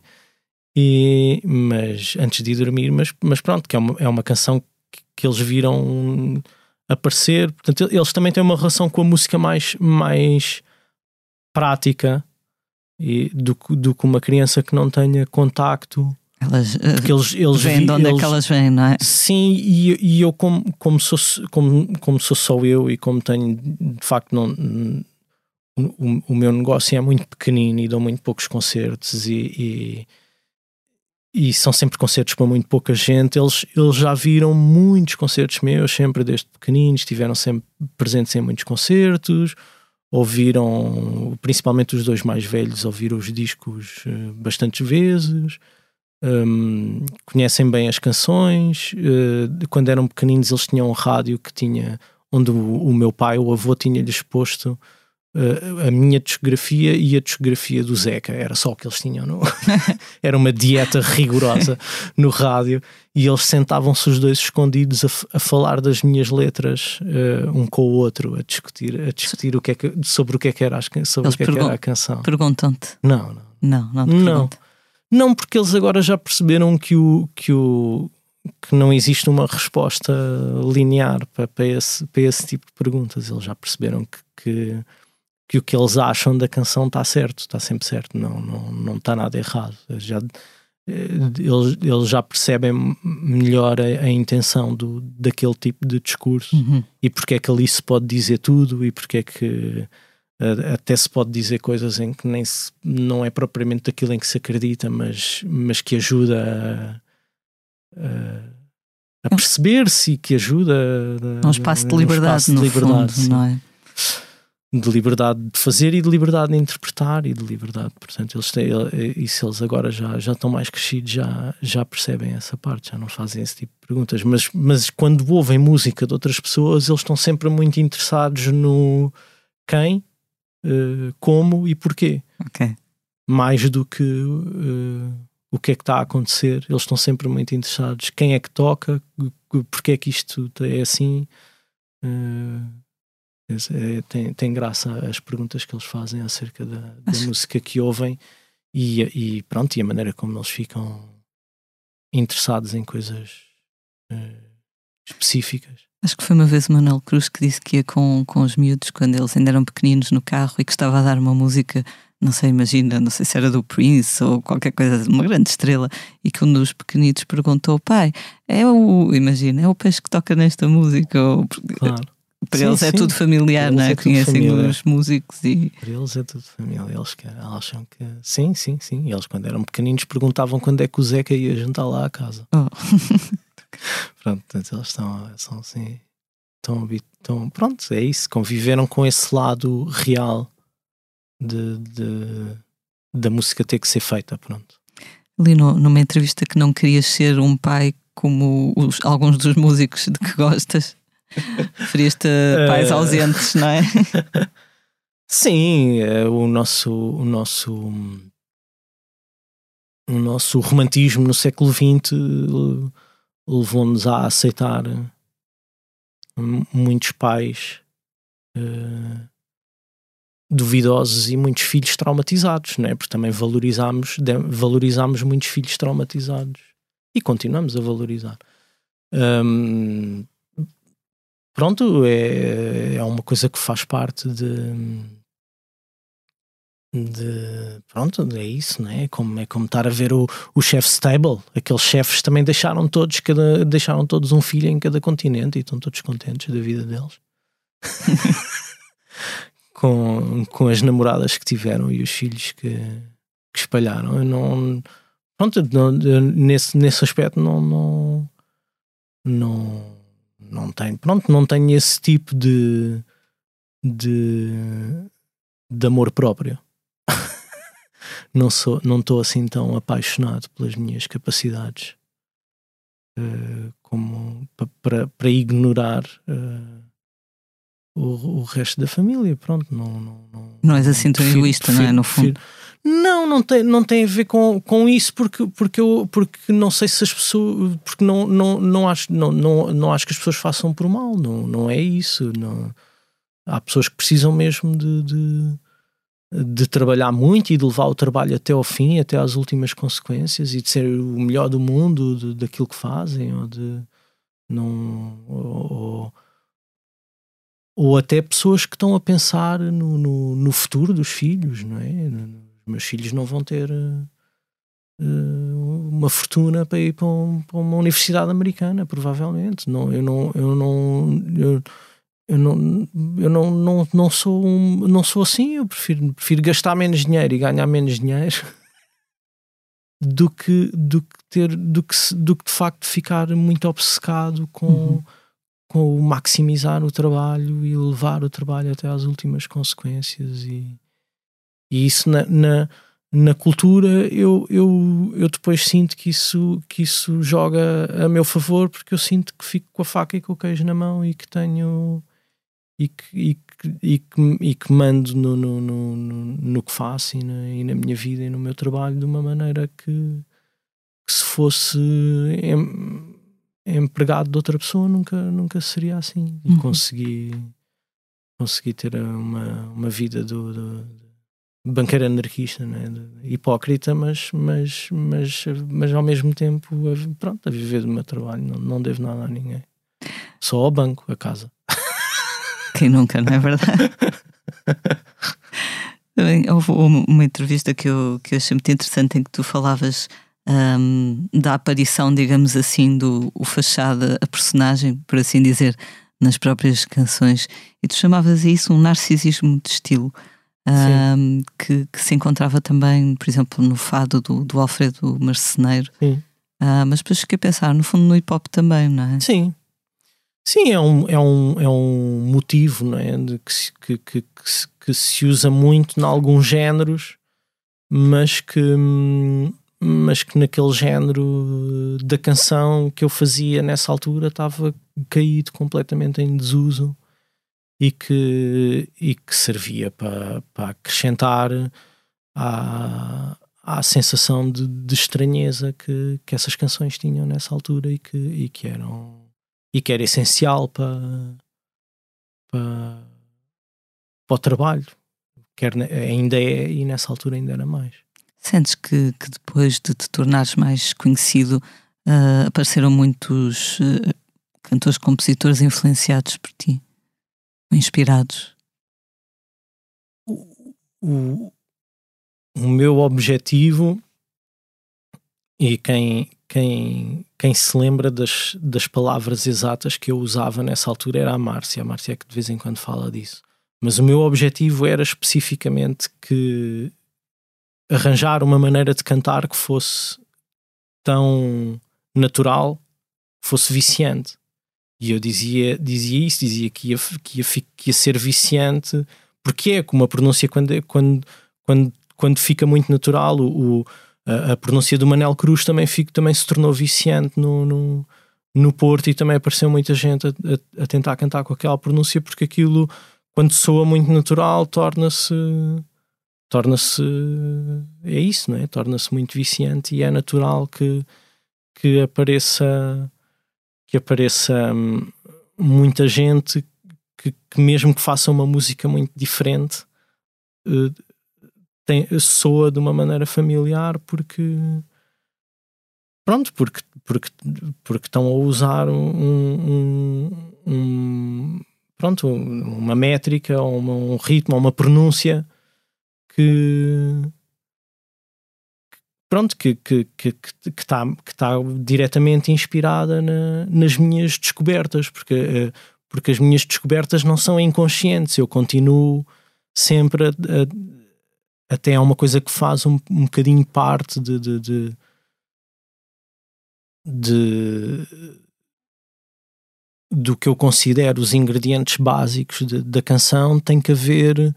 e, mas antes de ir dormir, mas, mas pronto, que é uma, é uma canção que, que eles viram aparecer, portanto, eles também têm uma relação com a música mais, mais prática e do, do que uma criança que não tenha contacto. Elas, Porque eles, eles vêm de onde eles, é que elas vêm, não é? Sim, e, e eu, como, como, sou, como, como sou só eu e como tenho de facto não. O, o meu negócio é muito pequenino e dou muito poucos concertos e, e, e, são sempre concertos para muito pouca gente. Eles, eles já viram muitos concertos meus, sempre desde pequeninos, estiveram sempre presentes em muitos concertos ouviram, principalmente os dois mais velhos, ouviram os discos uh, bastantes vezes, um, conhecem bem as canções. Uh, quando eram pequeninos, eles tinham um rádio que tinha, onde o, o meu pai, o avô, tinha-lhes posto uh, a minha discografia e a discografia do Zeca. Era só o que eles tinham. No... <laughs> <laughs> Era uma dieta rigorosa <laughs> no rádio e eles sentavam-se os dois escondidos a, a, falar das minhas letras uh, um com o outro, a discutir, a discutir o que é que, sobre o que é que era, sobre o que, é que era a canção. Perguntam-te? Não, não. Não, não, não. Não, porque eles agora já perceberam que o, que o que não existe uma resposta linear para, para, esse, para esse tipo de perguntas. Eles já perceberam que, que que o que eles acham da canção está certo, está sempre certo, não, não, não está nada errado. Já, eh, eles, eles já percebem melhor a, a intenção do, daquele tipo de discurso uhum. e porque é que ali se pode dizer tudo e porque é que até se pode dizer coisas em que nem se, não é propriamente daquilo em que se acredita, mas, mas que ajuda a, a, a perceber-se e que ajuda a, um espaço de liberdade, espaço de liberdade fundo, não é? de liberdade de fazer e de liberdade de interpretar e de liberdade, portanto, eles têm, isso eles agora já, já estão mais crescidos, já, já percebem essa parte, já não fazem esse tipo de perguntas, mas, mas quando ouvem música de outras pessoas, eles estão sempre muito interessados no quem, uh, como e porquê. Okay. Mais do que uh, o que é que está a acontecer, eles estão sempre muito interessados. Quem é que toca, porque é que isto é assim. Uh, é, tem, tem graça as perguntas que eles fazem acerca da, da música que ouvem e, e, pronto, e a maneira como eles ficam interessados em coisas uh, específicas. Acho que foi uma vez o Manuel Cruz que disse que ia com, com os miúdos quando eles ainda eram pequeninos no carro e que estava a dar uma música, não sei, imagina, não sei se era do Prince ou qualquer coisa, uma grande estrela, e que um dos pequenitos perguntou: pai, é o, imagina, é o peixe que toca nesta música? Ou, claro. Para sim, eles é sim. tudo familiar, não é? é Conhecem os músicos e. Para eles é tudo família. Eles acham que. Sim, sim, sim. Eles, quando eram pequeninos, perguntavam quando é que o Zeca ia jantar lá à casa. Oh. <laughs> pronto, eles estão, são assim. Estão, estão, pronto, é isso. Conviveram com esse lado real de, de da música ter que ser feita. Pronto. Li no, numa entrevista que não querias ser um pai como os, alguns dos músicos de que <laughs> gostas. Referiste a pais ausentes, não é? <laughs> Sim, é o nosso, o nosso, o nosso romantismo no século XX levou-nos a aceitar muitos pais uh, duvidosos e muitos filhos traumatizados, não é? Porque também valorizámos, valorizámos muitos filhos traumatizados e continuamos a valorizar. Um, pronto, é, é uma coisa que faz parte de. De pronto, é isso, né? é? Como, é como estar a ver o, o chef stable. Aqueles chefes também deixaram todos, cada, deixaram todos um filho em cada continente e estão todos contentes da vida deles. <laughs> com, com as namoradas que tiveram e os filhos que, que espalharam. Eu não, pronto, não, nesse, nesse aspecto não, não, não não tenho, pronto, não tenho esse tipo de, de, de amor próprio. <laughs> não sou, não estou assim tão apaixonado pelas minhas capacidades uh, como para, ignorar uh, o, o resto da família. Pronto, não, não, não, não és assim tão egoísta, não é? No fundo. Prefiro, não, não tem, não tem a ver com, com isso, porque, porque, eu, porque não sei se as pessoas. Porque não, não, não, acho, não, não, não acho que as pessoas façam por mal, não, não é isso. Não, há pessoas que precisam mesmo de. de de trabalhar muito e de levar o trabalho até ao fim, até às últimas consequências e de ser o melhor do mundo de, daquilo que fazem ou de não ou, ou até pessoas que estão a pensar no, no, no, futuro dos filhos, não é? Os meus filhos não vão ter uh, uma fortuna para ir para, um, para, uma universidade americana, provavelmente. Não, eu não, eu não, eu, eu não, eu não, não, não, sou um, não sou assim, eu prefiro, prefiro gastar menos dinheiro e ganhar menos dinheiro <laughs> do que, do que ter do que, do que de facto ficar muito obcecado com, uhum. com o maximizar o trabalho e levar o trabalho até às últimas consequências e, e isso na, na, na cultura eu, eu, eu depois sinto que isso, que isso joga a meu favor porque eu sinto que fico com a faca e com o queijo na mão e que tenho e que, e que, e que, e que mando no, no, no, no, que faço e na, e na minha vida e no meu trabalho de uma maneira que, que se fosse em, empregado de outra pessoa nunca, nunca seria assim. E uhum. consegui, consegui ter uma, uma vida do, do banqueiro anarquista, né? hipócrita, mas, mas, mas, mas ao mesmo tempo pronto, a viver do meu trabalho, não, não devo nada a ninguém. Só ao banco, a casa. Quem nunca, não é verdade? <laughs> Houve uma entrevista que eu, que eu achei muito interessante em que tu falavas um, da aparição, digamos assim, do o fachada, a personagem, por assim dizer, nas próprias canções, e tu chamavas isso um narcisismo de estilo. Um, que, que, se encontrava também, por exemplo, no fado do, do Alfredo Marceneiro. Sim. Uh, mas depois fiquei a pensar, no fundo, no hip hop também, não é? Sim, Sim, é um, é um, é um motivo não é? De que, que, que, que, se, que se usa muito em alguns géneros, mas que, mas que naquele género da canção que eu fazia nessa altura estava caído completamente em desuso e que, e que servia para, para acrescentar à, à sensação de, de estranheza que, que essas canções tinham nessa altura e que, e que eram e que era essencial para, para, para o trabalho, quer ainda é e nessa altura ainda era mais. Sentes que, que depois de te tornares mais conhecido uh, apareceram muitos uh, cantores, compositores influenciados por ti, inspirados? O, o, o meu objetivo e quem, quem, quem se lembra das, das palavras exatas que eu usava nessa altura era a Márcia. A Márcia é que de vez em quando fala disso. Mas o meu objetivo era especificamente que arranjar uma maneira de cantar que fosse tão natural, fosse viciante. E eu dizia, dizia isso, dizia que ia, que ia, que ia ser viciante, porque é como a pronúncia quando, quando, quando, quando fica muito natural, o a, pronúncia do Manel Cruz também, fico, também se tornou viciante no, no, no Porto e também apareceu muita gente a, a, a, tentar cantar com aquela pronúncia porque aquilo, quando soa muito natural, torna-se. Torna-se. É isso, não é? Torna-se muito viciante e é natural que, que apareça. que apareça hum, muita gente que, que, mesmo que faça uma música muito diferente. Uh, tem, soa de uma maneira familiar porque pronto, porque, porque, porque estão a usar um, um, um pronto, uma métrica, ou uma, um ritmo, ou uma pronúncia que pronto, que que que que está que tá diretamente inspirada na, nas minhas descobertas, porque eh, porque as minhas descobertas não são inconscientes, eu continuo sempre a, a até é uma coisa que faz um, um bocadinho parte de, de, de, de do que eu considero os ingredientes básicos de, da canção, tem que haver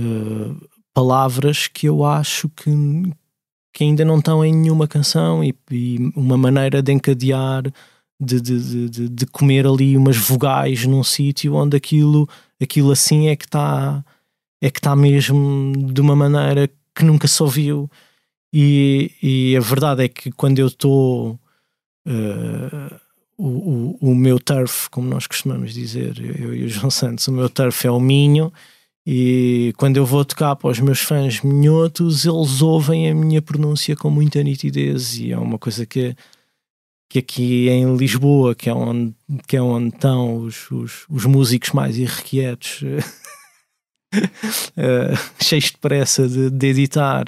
uh, palavras que eu acho que, que ainda não estão em nenhuma canção e, e uma maneira de encadear, de, de, de, de comer ali umas vogais num sítio onde aquilo, aquilo assim é que está é que está mesmo de uma maneira que nunca se ouviu. E, e a verdade é que quando eu estou. Uh, o, o, o, meu turf, como nós costumamos dizer, eu e o João Santos, o meu turf é o Minho, E quando eu vou tocar para os meus fãs minhotos, eles ouvem a minha pronúncia com muita nitidez e é uma coisa que, que aqui em Lisboa, que é onde, que é onde estão os, os, os músicos mais irrequietos, <laughs> uh, <laughs> cheios de pressa de, de editar,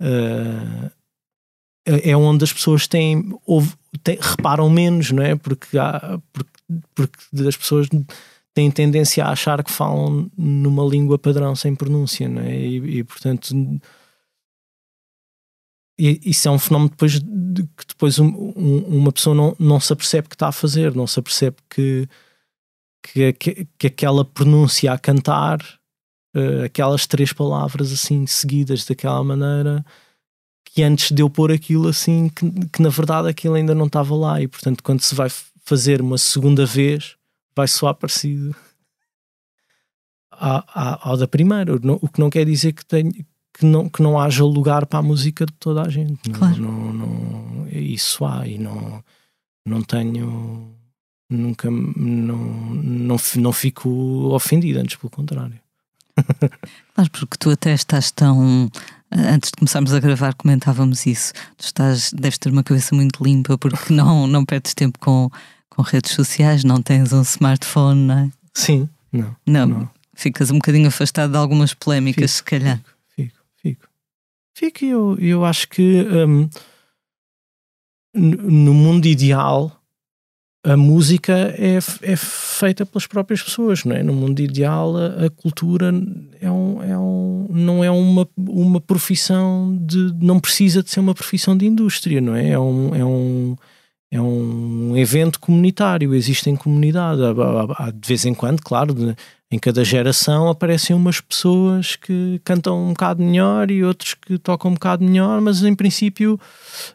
uh, é onde as pessoas têm, ouve, têm, reparam menos, não é? Porque, há, porque, porque as pessoas têm tendência a achar que falam numa língua padrão sem pronúncia, não é? E, e portanto isso é um fenómeno depois de, que depois um, um, uma pessoa não, não se apercebe que está a fazer, não se apercebe que, que, que, que aquela pronúncia a cantar, uh, aquelas três palavras assim seguidas daquela maneira, que antes de eu pôr aquilo assim, que, que na verdade aquilo ainda não estava lá, e portanto quando se vai fazer uma segunda vez vai soar parecido ao, da primeira, o que não quer dizer que, que, não, que não haja lugar para a música de toda a gente. Claro. Não, não, não, isso há e não, não tenho. Nunca. Não, não, não fico ofendido, antes pelo contrário. Claro, porque tu até estás tão. Antes de começarmos a gravar, comentávamos isso. Tu estás, deves ter uma cabeça muito limpa porque <laughs> não, não perdes tempo com com redes sociais, não tens um smartphone, não é? Sim, não. Não, não. ficas um bocadinho afastado de algumas polémicas, fico, se calhar. Fico, fico. Fico, e eu, eu acho que um, no mundo ideal a música é, é feita pelas próprias pessoas, não é? No mundo ideal a, a cultura é um, é um, não é uma, uma profissão de. não precisa de ser uma profissão de indústria, não é? É um. É um é um evento comunitário, existe em comunidade. Há, de vez em quando, claro, de, em cada geração aparecem umas pessoas que cantam um bocado melhor e outros que tocam um bocado melhor, mas em princípio,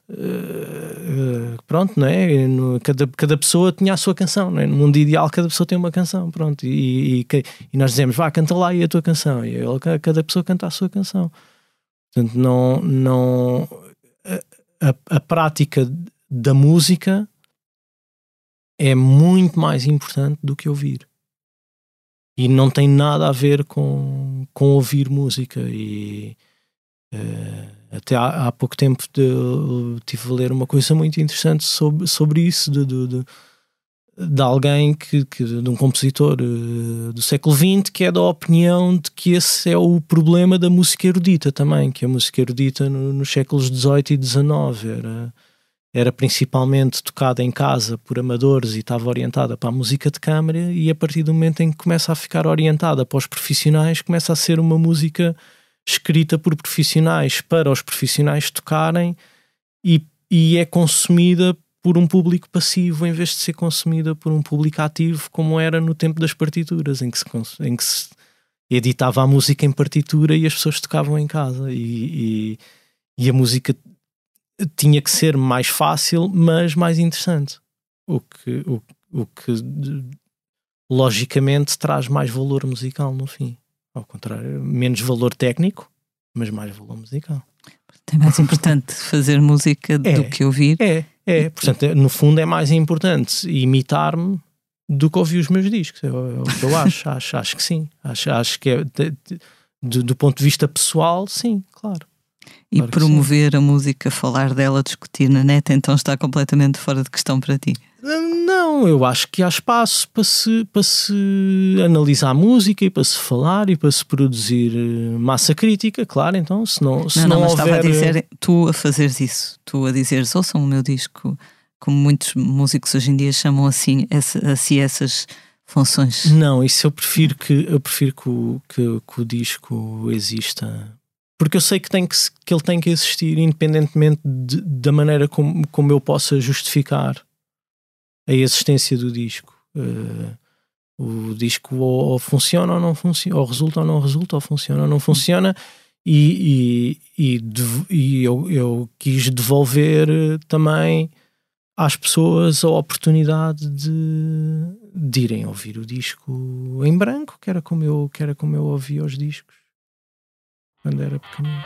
uh, pronto, não é? No, cada, cada pessoa tinha a sua canção, não é? No mundo ideal, cada pessoa tem uma canção, pronto. E, e, e nós dizemos, vá, canta lá e a tua canção. E cada pessoa canta a sua canção. Portanto, não. não a, a, a prática da música é muito mais importante do que ouvir. E não tem nada a ver com, com ouvir música. E uh, até há, há, pouco tempo de, tive a ler uma coisa muito interessante sobre, sobre isso, de, de, de, de alguém que, que, de um compositor uh, do século XX que é da opinião de que esse é o problema da música erudita também, que a música erudita no, nos séculos XVIII e XIX era era principalmente tocada em casa por amadores e estava orientada para a música de câmara e a partir do momento em que começa a ficar orientada para os profissionais começa a ser uma música escrita por profissionais para os profissionais tocarem e, e é consumida por um público passivo em vez de ser consumida por um público ativo como era no tempo das partituras em que se, em que se editava a música em partitura e as pessoas tocavam em casa. E, e, e a música tinha que ser mais fácil, mas mais interessante. O que, o, o que logicamente traz mais valor musical no fim. Ao contrário, menos valor técnico, mas mais valor musical. É mais importante fazer música é, do que ouvir. É, é. Portanto, no fundo é mais importante imitar-me do que ouvir os meus discos. É, é o que eu acho. <laughs> acho. Acho que sim. Acho, acho que é, de, de, do ponto de vista pessoal, sim, claro. E claro promover a música, falar dela, discutir na net, então está completamente fora de questão para ti? Não, eu acho que há espaço para se, para se analisar a música e para se falar e para se produzir eh, massa crítica, claro, então se não, se não, não, não mas houver... estava a dizer, eh, tu a fazeres isso, tu a dizeres, ouçam o meu disco, como muitos músicos hoje em dia chamam assim, essa, assim essas funções. Não, isso eu prefiro que, eu prefiro que o, que, que o disco exista porque eu sei que, tem que, que ele tem que existir independentemente de, da maneira como, como eu possa justificar a existência do disco. Uh, o disco ou, ou, funciona ou não funciona, ou resulta ou não resulta, ou funciona ou não funciona, e, e, e, e eu, eu, quis devolver também às pessoas a oportunidade de, de irem ouvir o disco em branco, que era como eu, que era como eu ouvia os discos quando era pequenino.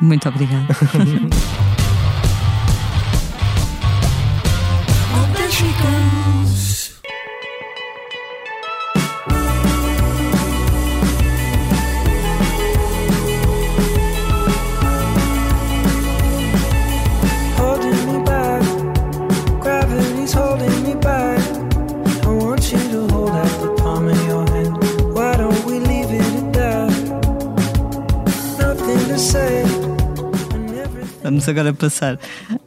Muito obrigada. <laughs> Vamos agora passar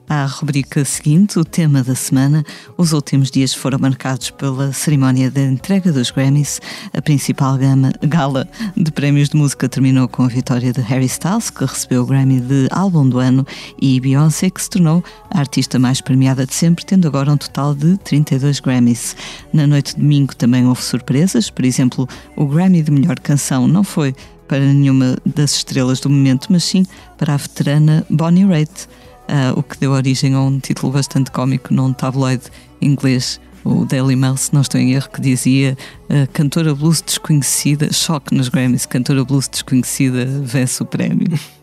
à rubrica seguinte, o tema da semana. Os últimos dias foram marcados pela cerimónia da entrega dos Grammys. A principal gama, gala de prémios de música terminou com a vitória de Harry Styles, que recebeu o Grammy de Álbum do Ano, e Beyoncé, que se tornou a artista mais premiada de sempre, tendo agora um total de 32 Grammys. Na noite de domingo também houve surpresas, por exemplo, o Grammy de melhor canção não foi para nenhuma das estrelas do momento, mas sim para a veterana Bonnie Raitt, uh, o que deu origem a um título bastante cómico num tabloide inglês, o Daily Mail, se não estou em erro, que dizia uh, cantora blues desconhecida, choque nos Grammys, cantora blues desconhecida vence o prémio. <laughs>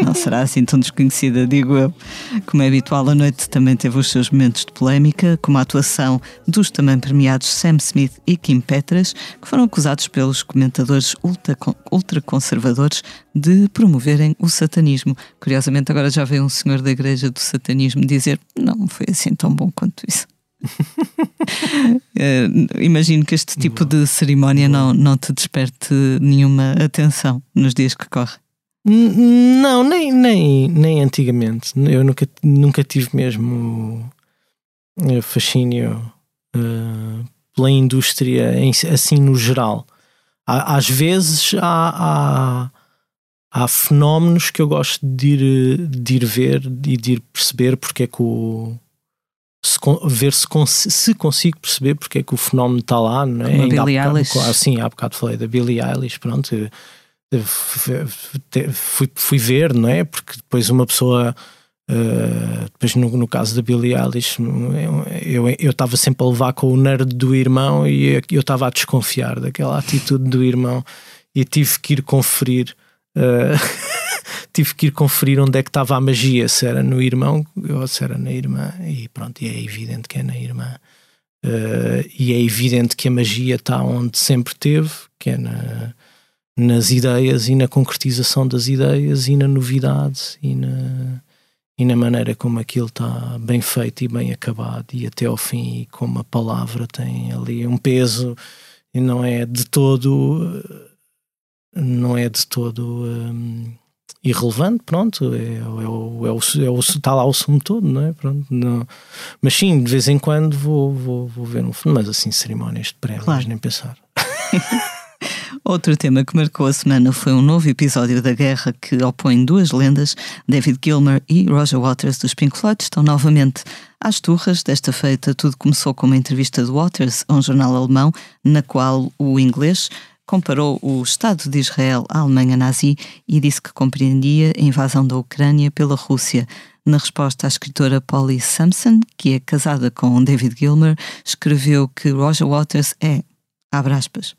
Não será assim tão desconhecida, digo eu. Como é habitual, a noite também teve os seus momentos de polémica, como a atuação dos também premiados Sam Smith e Kim Petras, que foram acusados pelos comentadores ultraconservadores de promoverem o satanismo. Curiosamente, agora já veio um senhor da igreja do satanismo dizer não foi assim tão bom quanto isso. uh, <laughs> imagino que este tipo de cerimónia não, não te desperte nenhuma atenção nos dias que correm. Não, nem, nem, nem antigamente. Eu nunca, nunca tive mesmo eh, fascínio uh, pela indústria em, assim no geral. Às vezes há, há, há, fenómenos que eu gosto de ir, de ir ver e de ir perceber porque é que o. Se, ver se, se consigo perceber porque é que o fenómeno está lá, não é? Como a Billie Eilish. Ah, sim, há bocado falei da Billie Eilish, pronto fui, fui ver, não é? Porque depois uma pessoa. Uh, depois no, no, caso da Billie Eilish eu estava sempre a levar com o nerd do irmão e eu estava a desconfiar daquela atitude do irmão e tive que ir conferir uh, <laughs> tive que ir conferir onde é que estava a magia se era no irmão ou se era na irmã e pronto, e é evidente que é na irmã uh, e é evidente que a magia está onde sempre teve que é na nas ideias e na concretização das ideias e na novidade e na, e na maneira como aquilo está bem feito e bem acabado e até ao fim e como a palavra tem ali um peso e não é de todo não é de todo um, irrelevante, pronto, é, é, o, é, o, é o, está lá o sumo todo, não é? Pronto, não. Mas sim, de vez em quando vou, vou, vou ver um filme, mas assim, cerimónias de prémios, claro. nem pensar. <laughs> Outro tema que marcou a semana foi um novo episódio da guerra que opõe duas lendas. David Gilmer e Roger Waters dos Pink Floyd estão novamente às turras. Desta feita, tudo começou com uma entrevista de Waters a um jornal alemão, na qual o inglês comparou o Estado de Israel à Alemanha nazi e disse que compreendia a invasão da Ucrânia pela Rússia. Na resposta, a escritora Polly Sampson, que é casada com David Gilmer, escreveu que Roger Waters é, abre aspas,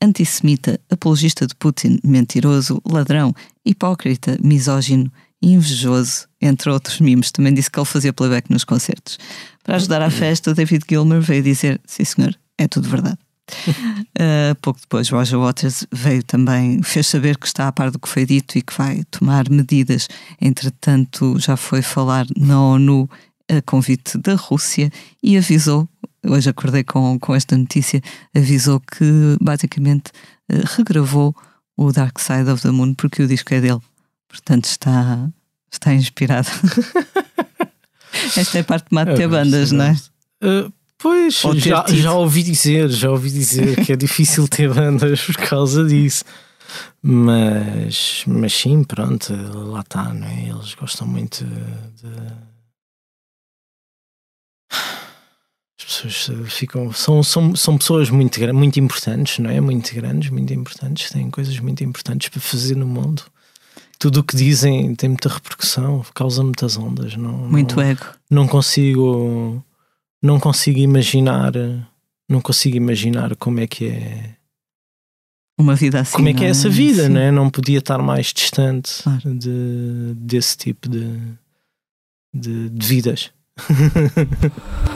antissemita, apologista de Putin, mentiroso, ladrão, hipócrita, misógino invejoso, entre outros mimos. Também disse que ele fazia playback nos concertos. Para ajudar à festa, David Gilmer veio dizer: sim, senhor, é tudo verdade. uh, <laughs> pouco depois, Roger Waters veio também, fez saber que está a par do que foi dito e que vai tomar medidas. Entretanto, já foi falar na ONU a convite da Rússia e avisou hoje acordei com, com esta notícia, avisou que basicamente uh, regravou o Dark Side of the Moon porque o disco é dele. Portanto, está, está inspirado. <laughs> Esta é a parte má de ter bandas, não é? Uh, pois, já, já ouvi dizer, já ouvi dizer que é difícil ter bandas por causa disso. Mas, mas sim, pronto, lá está, não é? Eles gostam muito de eh, ficam. São, são, são pessoas muito, muito importantes, não é? Muito grandes, muito importantes, têm coisas muito importantes para fazer no mundo. Tudo o que dizem tem muita repercussão, causa muitas ondas. Não, muito não, ego. Não consigo. Não consigo imaginar. Não consigo imaginar como é que é. Uma vida assim. Como é que é, é? essa vida, Sim. não é? Não podia estar mais distante claro. de, desse tipo de, de, de vidas. <laughs>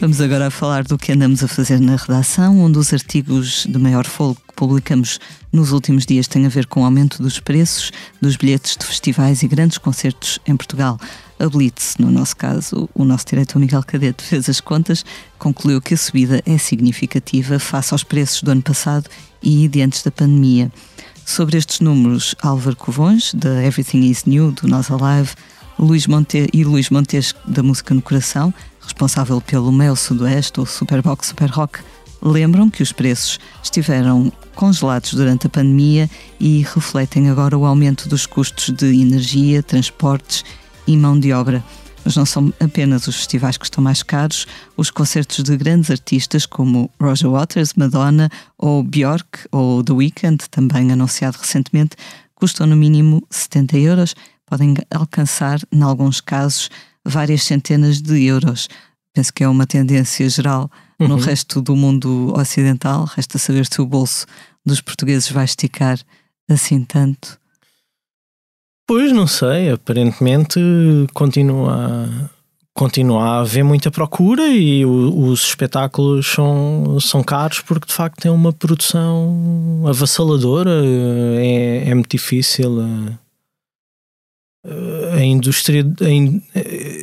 Vamos agora falar do que andamos a fazer na redação, Um dos artigos de maior folgo que publicamos nos últimos dias tem a ver com o aumento dos preços dos bilhetes de festivais e grandes concertos em Portugal. A Blitz, no nosso caso, o nosso diretor Miguel Cadete fez as contas, concluiu que a subida é significativa face aos preços do ano passado e de antes da pandemia. Sobre estes números, Álvaro Covões, da Everything is New, do Nós Alive, Luís Monte e Luís Montes, da Música no Coração, responsável pelo Mel Sudoeste ou Superbox Super Rock, lembram que os preços estiveram congelados durante a pandemia e refletem agora o aumento dos custos de energia, transportes e mão de obra. Mas não são apenas os festivais que estão mais caros, os concertos de grandes artistas como Roger Waters, Madonna ou Björk ou The Weeknd, também anunciado recentemente, custam no mínimo 70 euros, podem alcançar, em alguns casos, várias centenas de euros. Penso que é uma tendência geral uhum. no resto do mundo ocidental. Resta saber se o bolso dos portugueses vai esticar assim tanto. Pois, não sei. Aparentemente continua, continua a haver muita procura e o, os espetáculos são, são caros porque de facto tem uma produção avassaladora. É, é muito difícil. A indústria,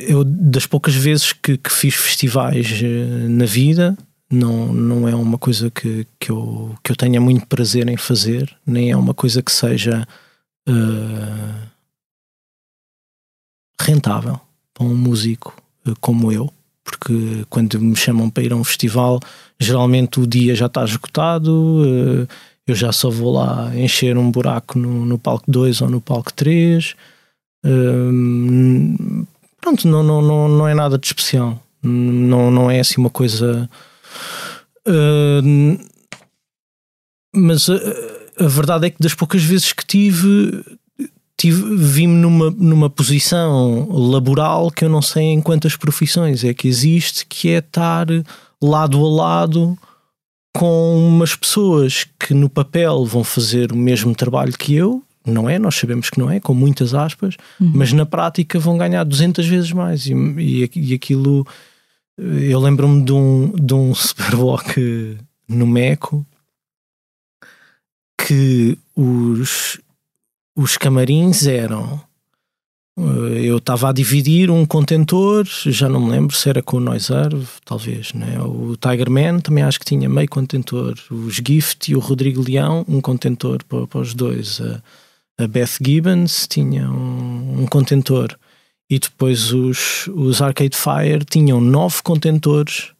eu das poucas vezes que, que, fiz festivais eh, na vida, não, não é uma coisa que, que, eu, que eu tenha muito prazer em fazer, nem é uma coisa que seja. Uh, rentável para um músico eh, como eu, porque quando me chamam para ir a um festival, geralmente o dia já está esgotado, eh, eu já só vou lá encher um buraco no, no palco 2 ou no palco 3. Ehm, pronto, não, não, não, não é nada de especial. Não, não é assim uma coisa. Mas a, a, verdade é que das poucas vezes que tive, vi-me numa, numa posição laboral que eu não sei em quantas profissões é que existe, que é estar lado a lado com umas pessoas que no papel vão fazer o mesmo trabalho que eu, não é? Nós sabemos que não é, com muitas aspas, uhum. mas na prática vão ganhar 200 vezes mais. E, e, e aquilo, eu lembro-me de um, de um <laughs> Superwalk no Meco que os, os camarins eram. Eh, eu estava a dividir um contentor, já não me lembro se era com o Noiserve, talvez, né? O Tiger Man também acho que tinha meio contentor. Os Gift e o Rodrigo Leão, um contentor para, para os dois. A, a, Beth Gibbons tinha um, um contentor. E depois os, os Arcade Fire tinham nove contentores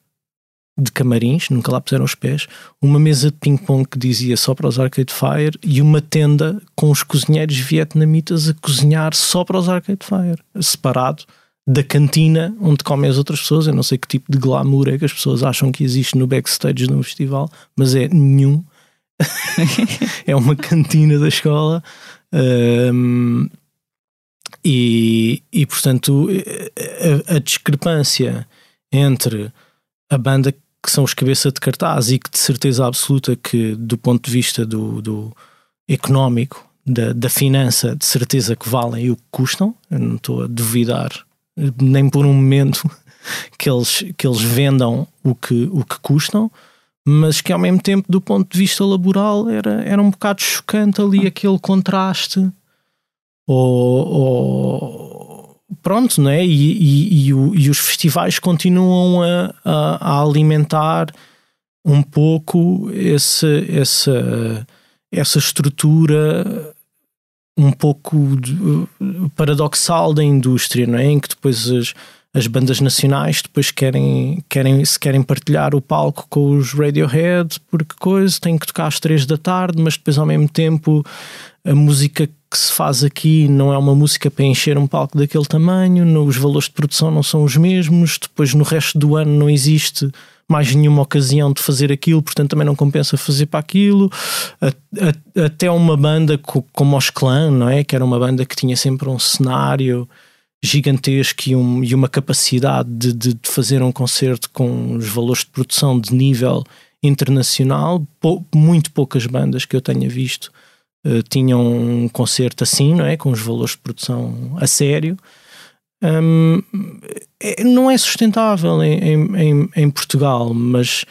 de camarins, nunca lá puseram os pés, uma mesa de ping-pong que dizia só para os Arcade Fire e uma tenda com os cozinheiros vietnamitas a cozinhar só para os Arcade Fire, separado da cantina onde comem as outras pessoas. Eu não sei que tipo de glamour é que as pessoas acham que existe no backstage de um festival, mas é nenhum. <laughs> é uma cantina da escola. Um, e, e portanto, a, a discrepância entre a banda que são os cabeça de cartaz e que de certeza absoluta que do ponto de vista do, do económico, da, da finança, de certeza que valem o que custam. Eu não estou a duvidar nem por um momento <laughs> que eles, que eles vendam o que, o que custam, mas que ao mesmo tempo, do ponto de vista laboral, era, era um bocado chocante ali aquele contraste. Ou, ou pronto, não é? E, e, e, o, e os festivais continuam a, a, a, alimentar um pouco esse, essa, essa estrutura um pouco de, paradoxal da indústria, não é? Em que depois as, as bandas nacionais depois querem, querem, se querem partilhar o palco com os Radiohead, porque coisa, têm que tocar às três da tarde, mas depois ao mesmo tempo a música que se faz aqui não é uma música para encher um palco daquele tamanho, os valores de produção não são os mesmos, depois no resto do ano não existe mais nenhuma ocasião de fazer aquilo, portanto também não compensa fazer para aquilo. Até uma banda como os Clan, não é? Que era uma banda que tinha sempre um cenário gigantesco e, um, e uma capacidade de, de, fazer um concerto com os valores de produção de nível internacional. Pou, muito poucas bandas que eu tenha visto uh, tinham um concerto assim, não é? Com os valores de produção a sério. um, é, não é sustentável em, em, em, Portugal, mas,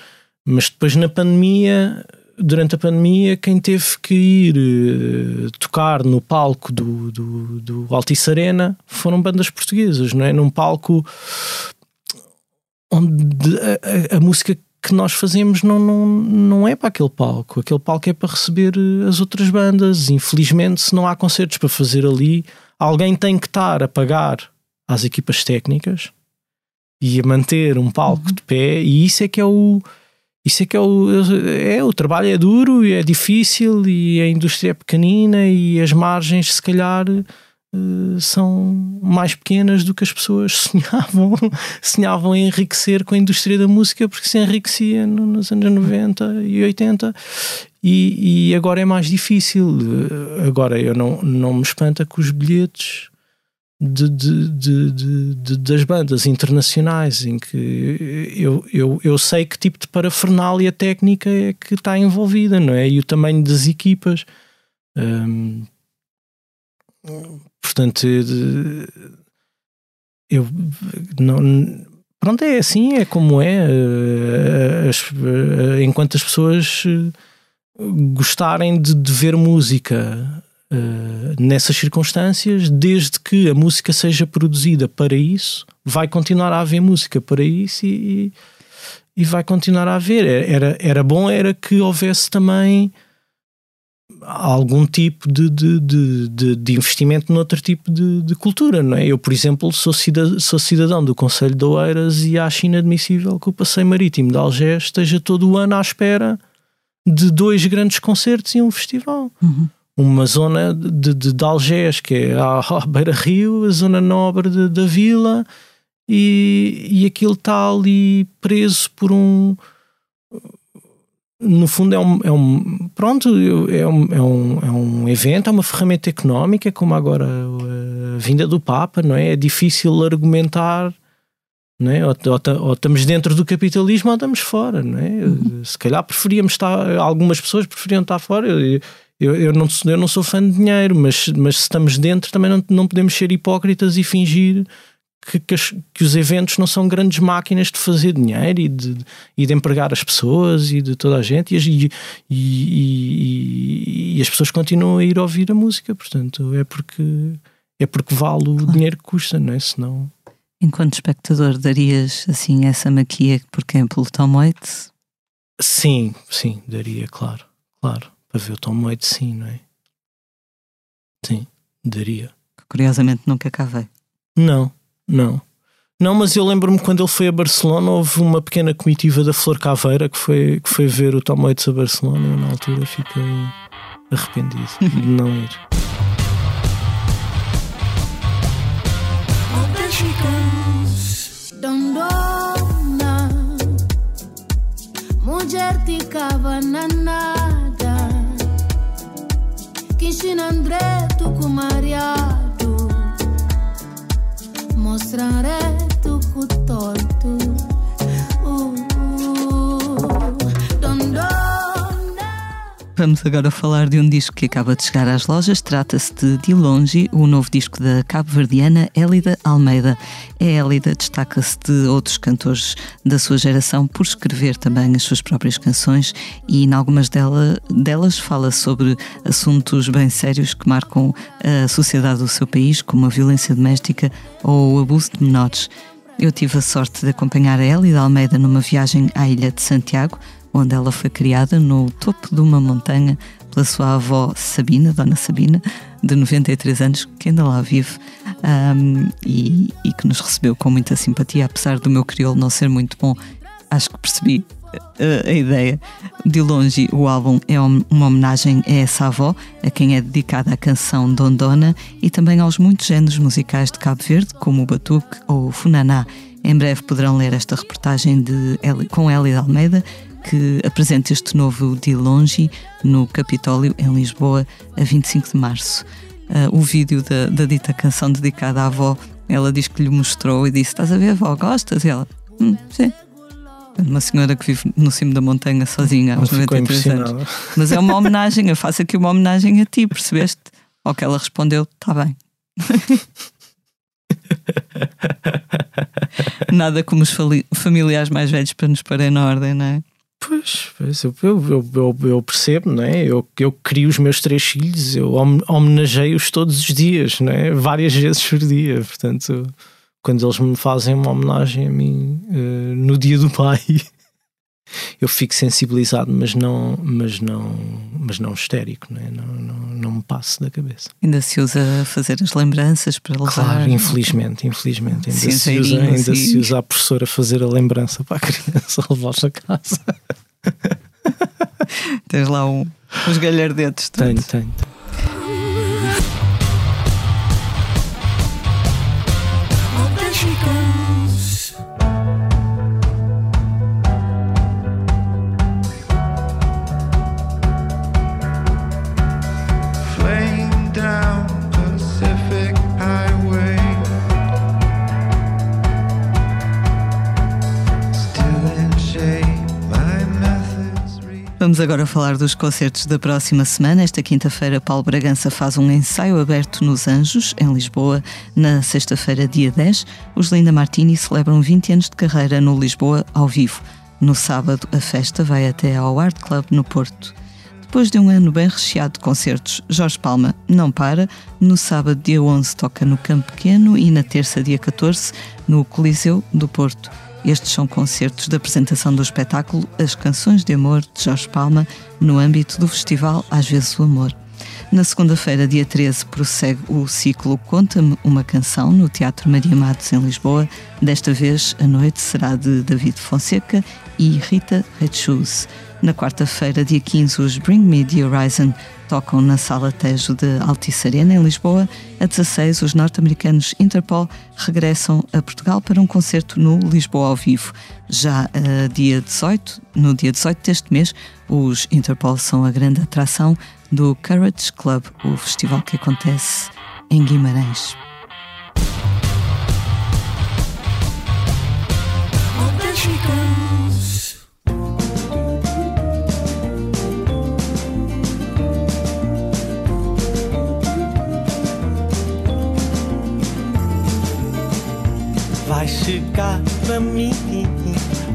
mas depois na pandemia, durante a pandemia, quem teve que ir uh, tocar no palco do, do, do Altice Arena foram bandas portuguesas, não é? Num palco onde a, a, a música que nós fazemos não, não, não é para aquele palco. Aquele palco é para receber eh, as outras bandas. Infelizmente, se não há concertos para fazer ali, alguém tem que estar a pagar às equipas técnicas e a manter um palco uhum. de pé, e isso é que é o. Isso é que é o. É, o trabalho é duro e é difícil, e a indústria é pequenina, e as margens, se calhar eh, são mais pequenas do que as pessoas <laughs> sonhavam, sonhavam em enriquecer com a indústria da música, porque se enriquecia nos anos 90 e 80 e, e agora é mais difícil. Eh, agora eu não, não me espanta que os bilhetes de, de, de, das bandas internacionais em que eu, eu, eu sei que tipo de parafernália técnica é que está envolvida, não é? E o tamanho das equipas. Um, Portanto, eu não. Pronto, é assim, é como é. Eh, as, eh, enquanto as pessoas eh, gostarem de, de ver música nessas circunstâncias, desde que a música seja produzida para isso, vai continuar a haver música para isso e, e vai continuar a haver. Era, era bom era que houvesse também algum tipo de, de, de, de, investimento noutro tipo de, de, cultura, não é? Eu, por exemplo, sou cidadão, sou cidadão do Conselho de Oeiras e acho inadmissível que o Passeio Marítimo de Algés esteja todo o ano à espera de dois grandes concertos e um festival. Uhum. Uma zona de, de, de Algés, que é a, <laughs> a beira-rio, a zona nobre da vila, e, e aquilo está ali preso por um no fundo é um, é um pronto é um, é, um, é um evento, é uma ferramenta económica como agora a vinda do Papa, não é? É difícil argumentar não é? Ou, ou, ou estamos dentro do capitalismo ou estamos fora, não é? Uhum. Se calhar preferíamos estar, algumas pessoas preferiam estar fora. Eu, eu, eu, não, eu não sou fã de dinheiro, mas, mas se estamos dentro também não, não podemos ser hipócritas e fingir que, que, as, que, os eventos não são grandes máquinas de fazer dinheiro e de, e de empregar as pessoas e de toda a gente, e, e, e, e, as pessoas continuam a ir ouvir a música, portanto, é porque, é porque vale o claro. dinheiro que custa, não é? Senão. Enquanto espectador, darias assim essa maquia, por exemplo, Tom Waits? Sim, sim, daria, claro, claro. Para ver o Tom Waits, sim, não é? Sim, daria. Curiosamente nunca cá veio. Não, não. Não, mas eu lembro-me quando ele foi a Barcelona, houve uma pequena comitiva da Flor Caveira que foi, que foi ver o Tom Waits a Barcelona. Eu, na altura, fiquei arrependido de <laughs> não ir. Mulher ficava na nada, André, tu com Maria mostrare tu cu Vamos agora falar de um disco que acaba de chegar às lojas. Trata-se de De Longe, o novo disco da cabo-verdiana Élida Almeida. A Élida destaca-se de outros cantores da sua geração por escrever também as suas próprias canções e, em algumas dela, delas, fala sobre assuntos bem sérios que marcam a sociedade do seu país, como a violência doméstica ou o abuso de menores. Eu tive a sorte de acompanhar a Élida Almeida numa viagem à Ilha de Santiago, onde ela foi criada no topo de uma montanha pela sua avó Sabina, Dona Sabina, de 93 anos, que ainda lá vive um, e, e, que nos recebeu com muita simpatia, apesar do meu crioulo não ser muito bom. Acho que percebi a, a ideia. De longe, o álbum é uma homenagem a essa avó, a quem é dedicada a canção Dondona e também aos muitos géneros musicais de Cabo Verde, como o batuque ou o funaná. Em breve poderão ler esta reportagem de, com Eli de Almeida, que apresenta este novo De Longe no Capitólio, em Lisboa, a 25 de março. Uh, o vídeo da, da, dita canção dedicada à avó, ela diz que lhe mostrou e disse: Estás a ver, avó, gostas? E ela: hum, Sim. Uma senhora que vive no cimo da montanha sozinha aos 93 anos. Mas é uma homenagem, eu faço aqui uma homenagem a ti, percebeste? Ao que ela respondeu: Está bem. <laughs> Nada como os familiares mais velhos para nos parem na ordem, não é? Pois, pois eu, eu, eu, eu, percebo, não é? Eu, eu crio os meus três filhos, eu homenageio-os todos os dias, não é? Várias vezes por dia. Portanto, quando eles me fazem uma homenagem a mim uh, no dia do pai, <laughs> eu fico sensibilizado, mas não, mas não, mas não histérico, não, é? não, não, não me passo da cabeça. Ainda se usa fazer as lembranças para levar. Claro, infelizmente, infelizmente. Ainda, se usa, ainda se usa a professora a fazer a lembrança para a criança <laughs> levar a casa. Tens lá um, uns galhardetes. Tenho, tenho. Vamos agora falar dos concertos da próxima semana. Esta quinta-feira, Paulo Bragança faz um ensaio aberto nos Anjos, em Lisboa. Na sexta-feira, dia 10, os Linda Martini celebram 20 anos de carreira no Lisboa ao vivo. No sábado, a festa vai até ao Art Club no Porto. Depois de um ano bem recheado de concertos, Jorge Palma não para. No sábado, dia 11, toca no Campo Pequeno e na terça, dia 14, no Coliseu do Porto. Estes são concertos de apresentação do espetáculo As Canções de Amor de Jorge Palma, no âmbito do festival Às vezes o Amor. Na segunda-feira, dia 13, prossegue o ciclo Conta-me uma Canção no Teatro Maria Matos, em Lisboa. Desta vez, a noite será de David Fonseca e Rita Rechus. Na quarta-feira, dia 15, os Bring Me the Horizon tocam na Sala Tejo de Altice Arena, em Lisboa. A 16, os norte-americanos Interpol regressam a Portugal para um concerto no Lisboa ao vivo. Já uh, dia 18, no dia 18 deste mês, os Interpol são a grande atração do Courage Club, o festival que acontece em Guimarães. Vais chegar para mim,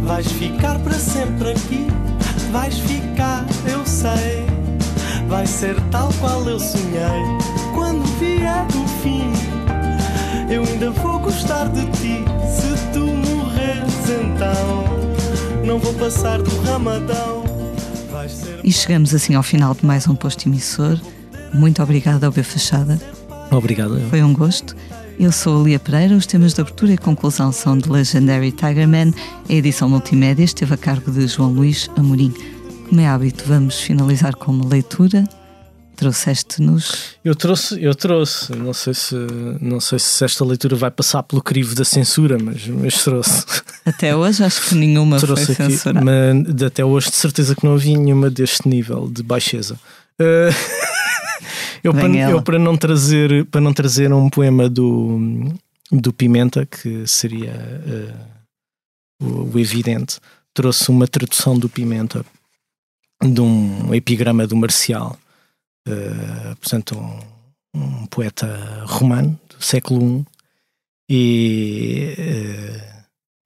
vais ficar para sempre aqui. Vais ficar, eu sei. Vai ser tal qual eu sonhei. Quando vier o fim, eu ainda vou gostar de ti. Se tu morres, então não vou passar do ramadão. E chegamos assim ao final de mais um posto emissor. Muito obrigada ao B Fachada. Obrigado. Foi um gosto. Eu sou a Lia Pereira, os temas de abertura e conclusão são de Legendary Tigerman, a edição multimédia esteve a cargo de João Luís Amorim. Como é hábito, vamos finalizar com uma leitura. Trouxeste-nos. Eu trouxe, eu trouxe. Não sei se não sei se esta leitura vai passar pelo crivo da censura, mas, mas trouxe. Até hoje acho que nenhuma trouxe foi aqui, censurada. Mas até hoje de certeza que não havia nenhuma deste nível de baixeza. Uh... <laughs> Eu para, eu para, não trazer, para não trazer um poema do, do Pimenta, que seria uh, o, o, evidente, trouxe uma tradução do Pimenta de um epigrama do Marcial, uh, portanto, um, um, poeta romano do século I. E. Uh,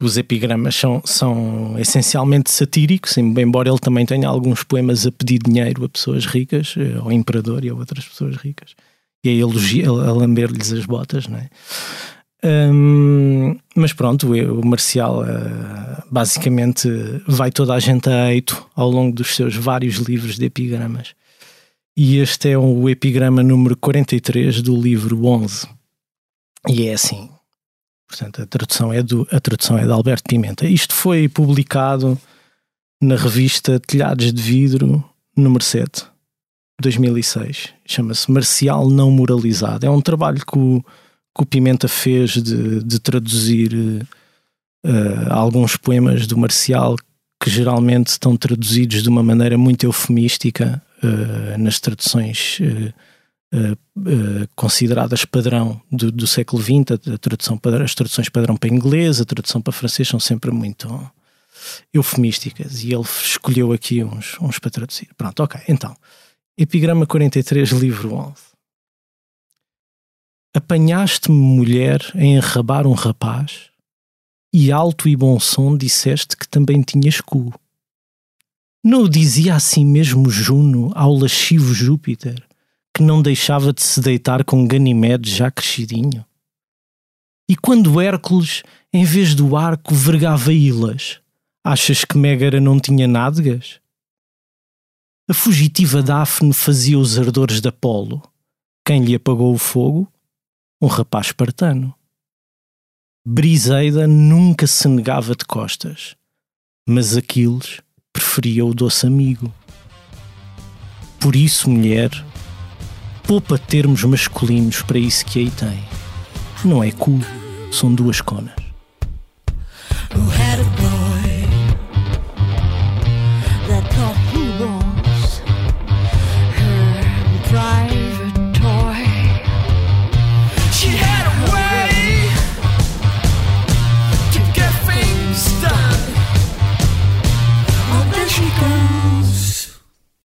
os epigramas são, são essencialmente satíricos, embora ele também tenha alguns poemas a pedir dinheiro a pessoas ricas, eh, ao imperador e a outras pessoas ricas, e a, elogia, a lamber-lhes as botas, não é? Um, mas pronto, o Marcial uh, basicamente vai toda a gente a eito ao longo dos seus vários livros de epigramas. E este é o epigrama número 43 do livro 11. E é assim: Portanto, a tradução é, do, a tradução é de Alberto Pimenta. Isto foi publicado na revista Telhados de Vidro, número 7, 2006. Chama-se Marcial Não Moralizado. É um trabalho que o, que o Pimenta fez de, de traduzir uh, alguns poemas do Marcial que geralmente estão traduzidos de uma maneira muito eufemística uh, nas traduções. Uh, Uh, uh, consideradas padrão do, do século XX, a, tradução as traduções padrão para inglês, a tradução para francês são sempre muito eufemísticas e ele escolheu aqui uns, uns para traduzir. Pronto, ok. Então, Epigrama 43, livro 11. Apanhaste-me, mulher, a enrabar um rapaz, e alto e bom som disseste que também tinhas cu. Não o dizia assim mesmo Juno ao lascivo Júpiter, que não deixava de se deitar com Ganimedes já crescidinho? E quando Hércules, em vez do arco, vergava ilhas, achas que Mégara não tinha nádegas? A fugitiva Daphne fazia os ardores de Apolo. Quem lhe apagou o fogo? Um rapaz espartano. Briseida nunca se negava de costas, mas Aquiles preferia o doce amigo. Por isso, mulher, poupa termos masculinos para isso que aí tem. Não é cu, são duas conas.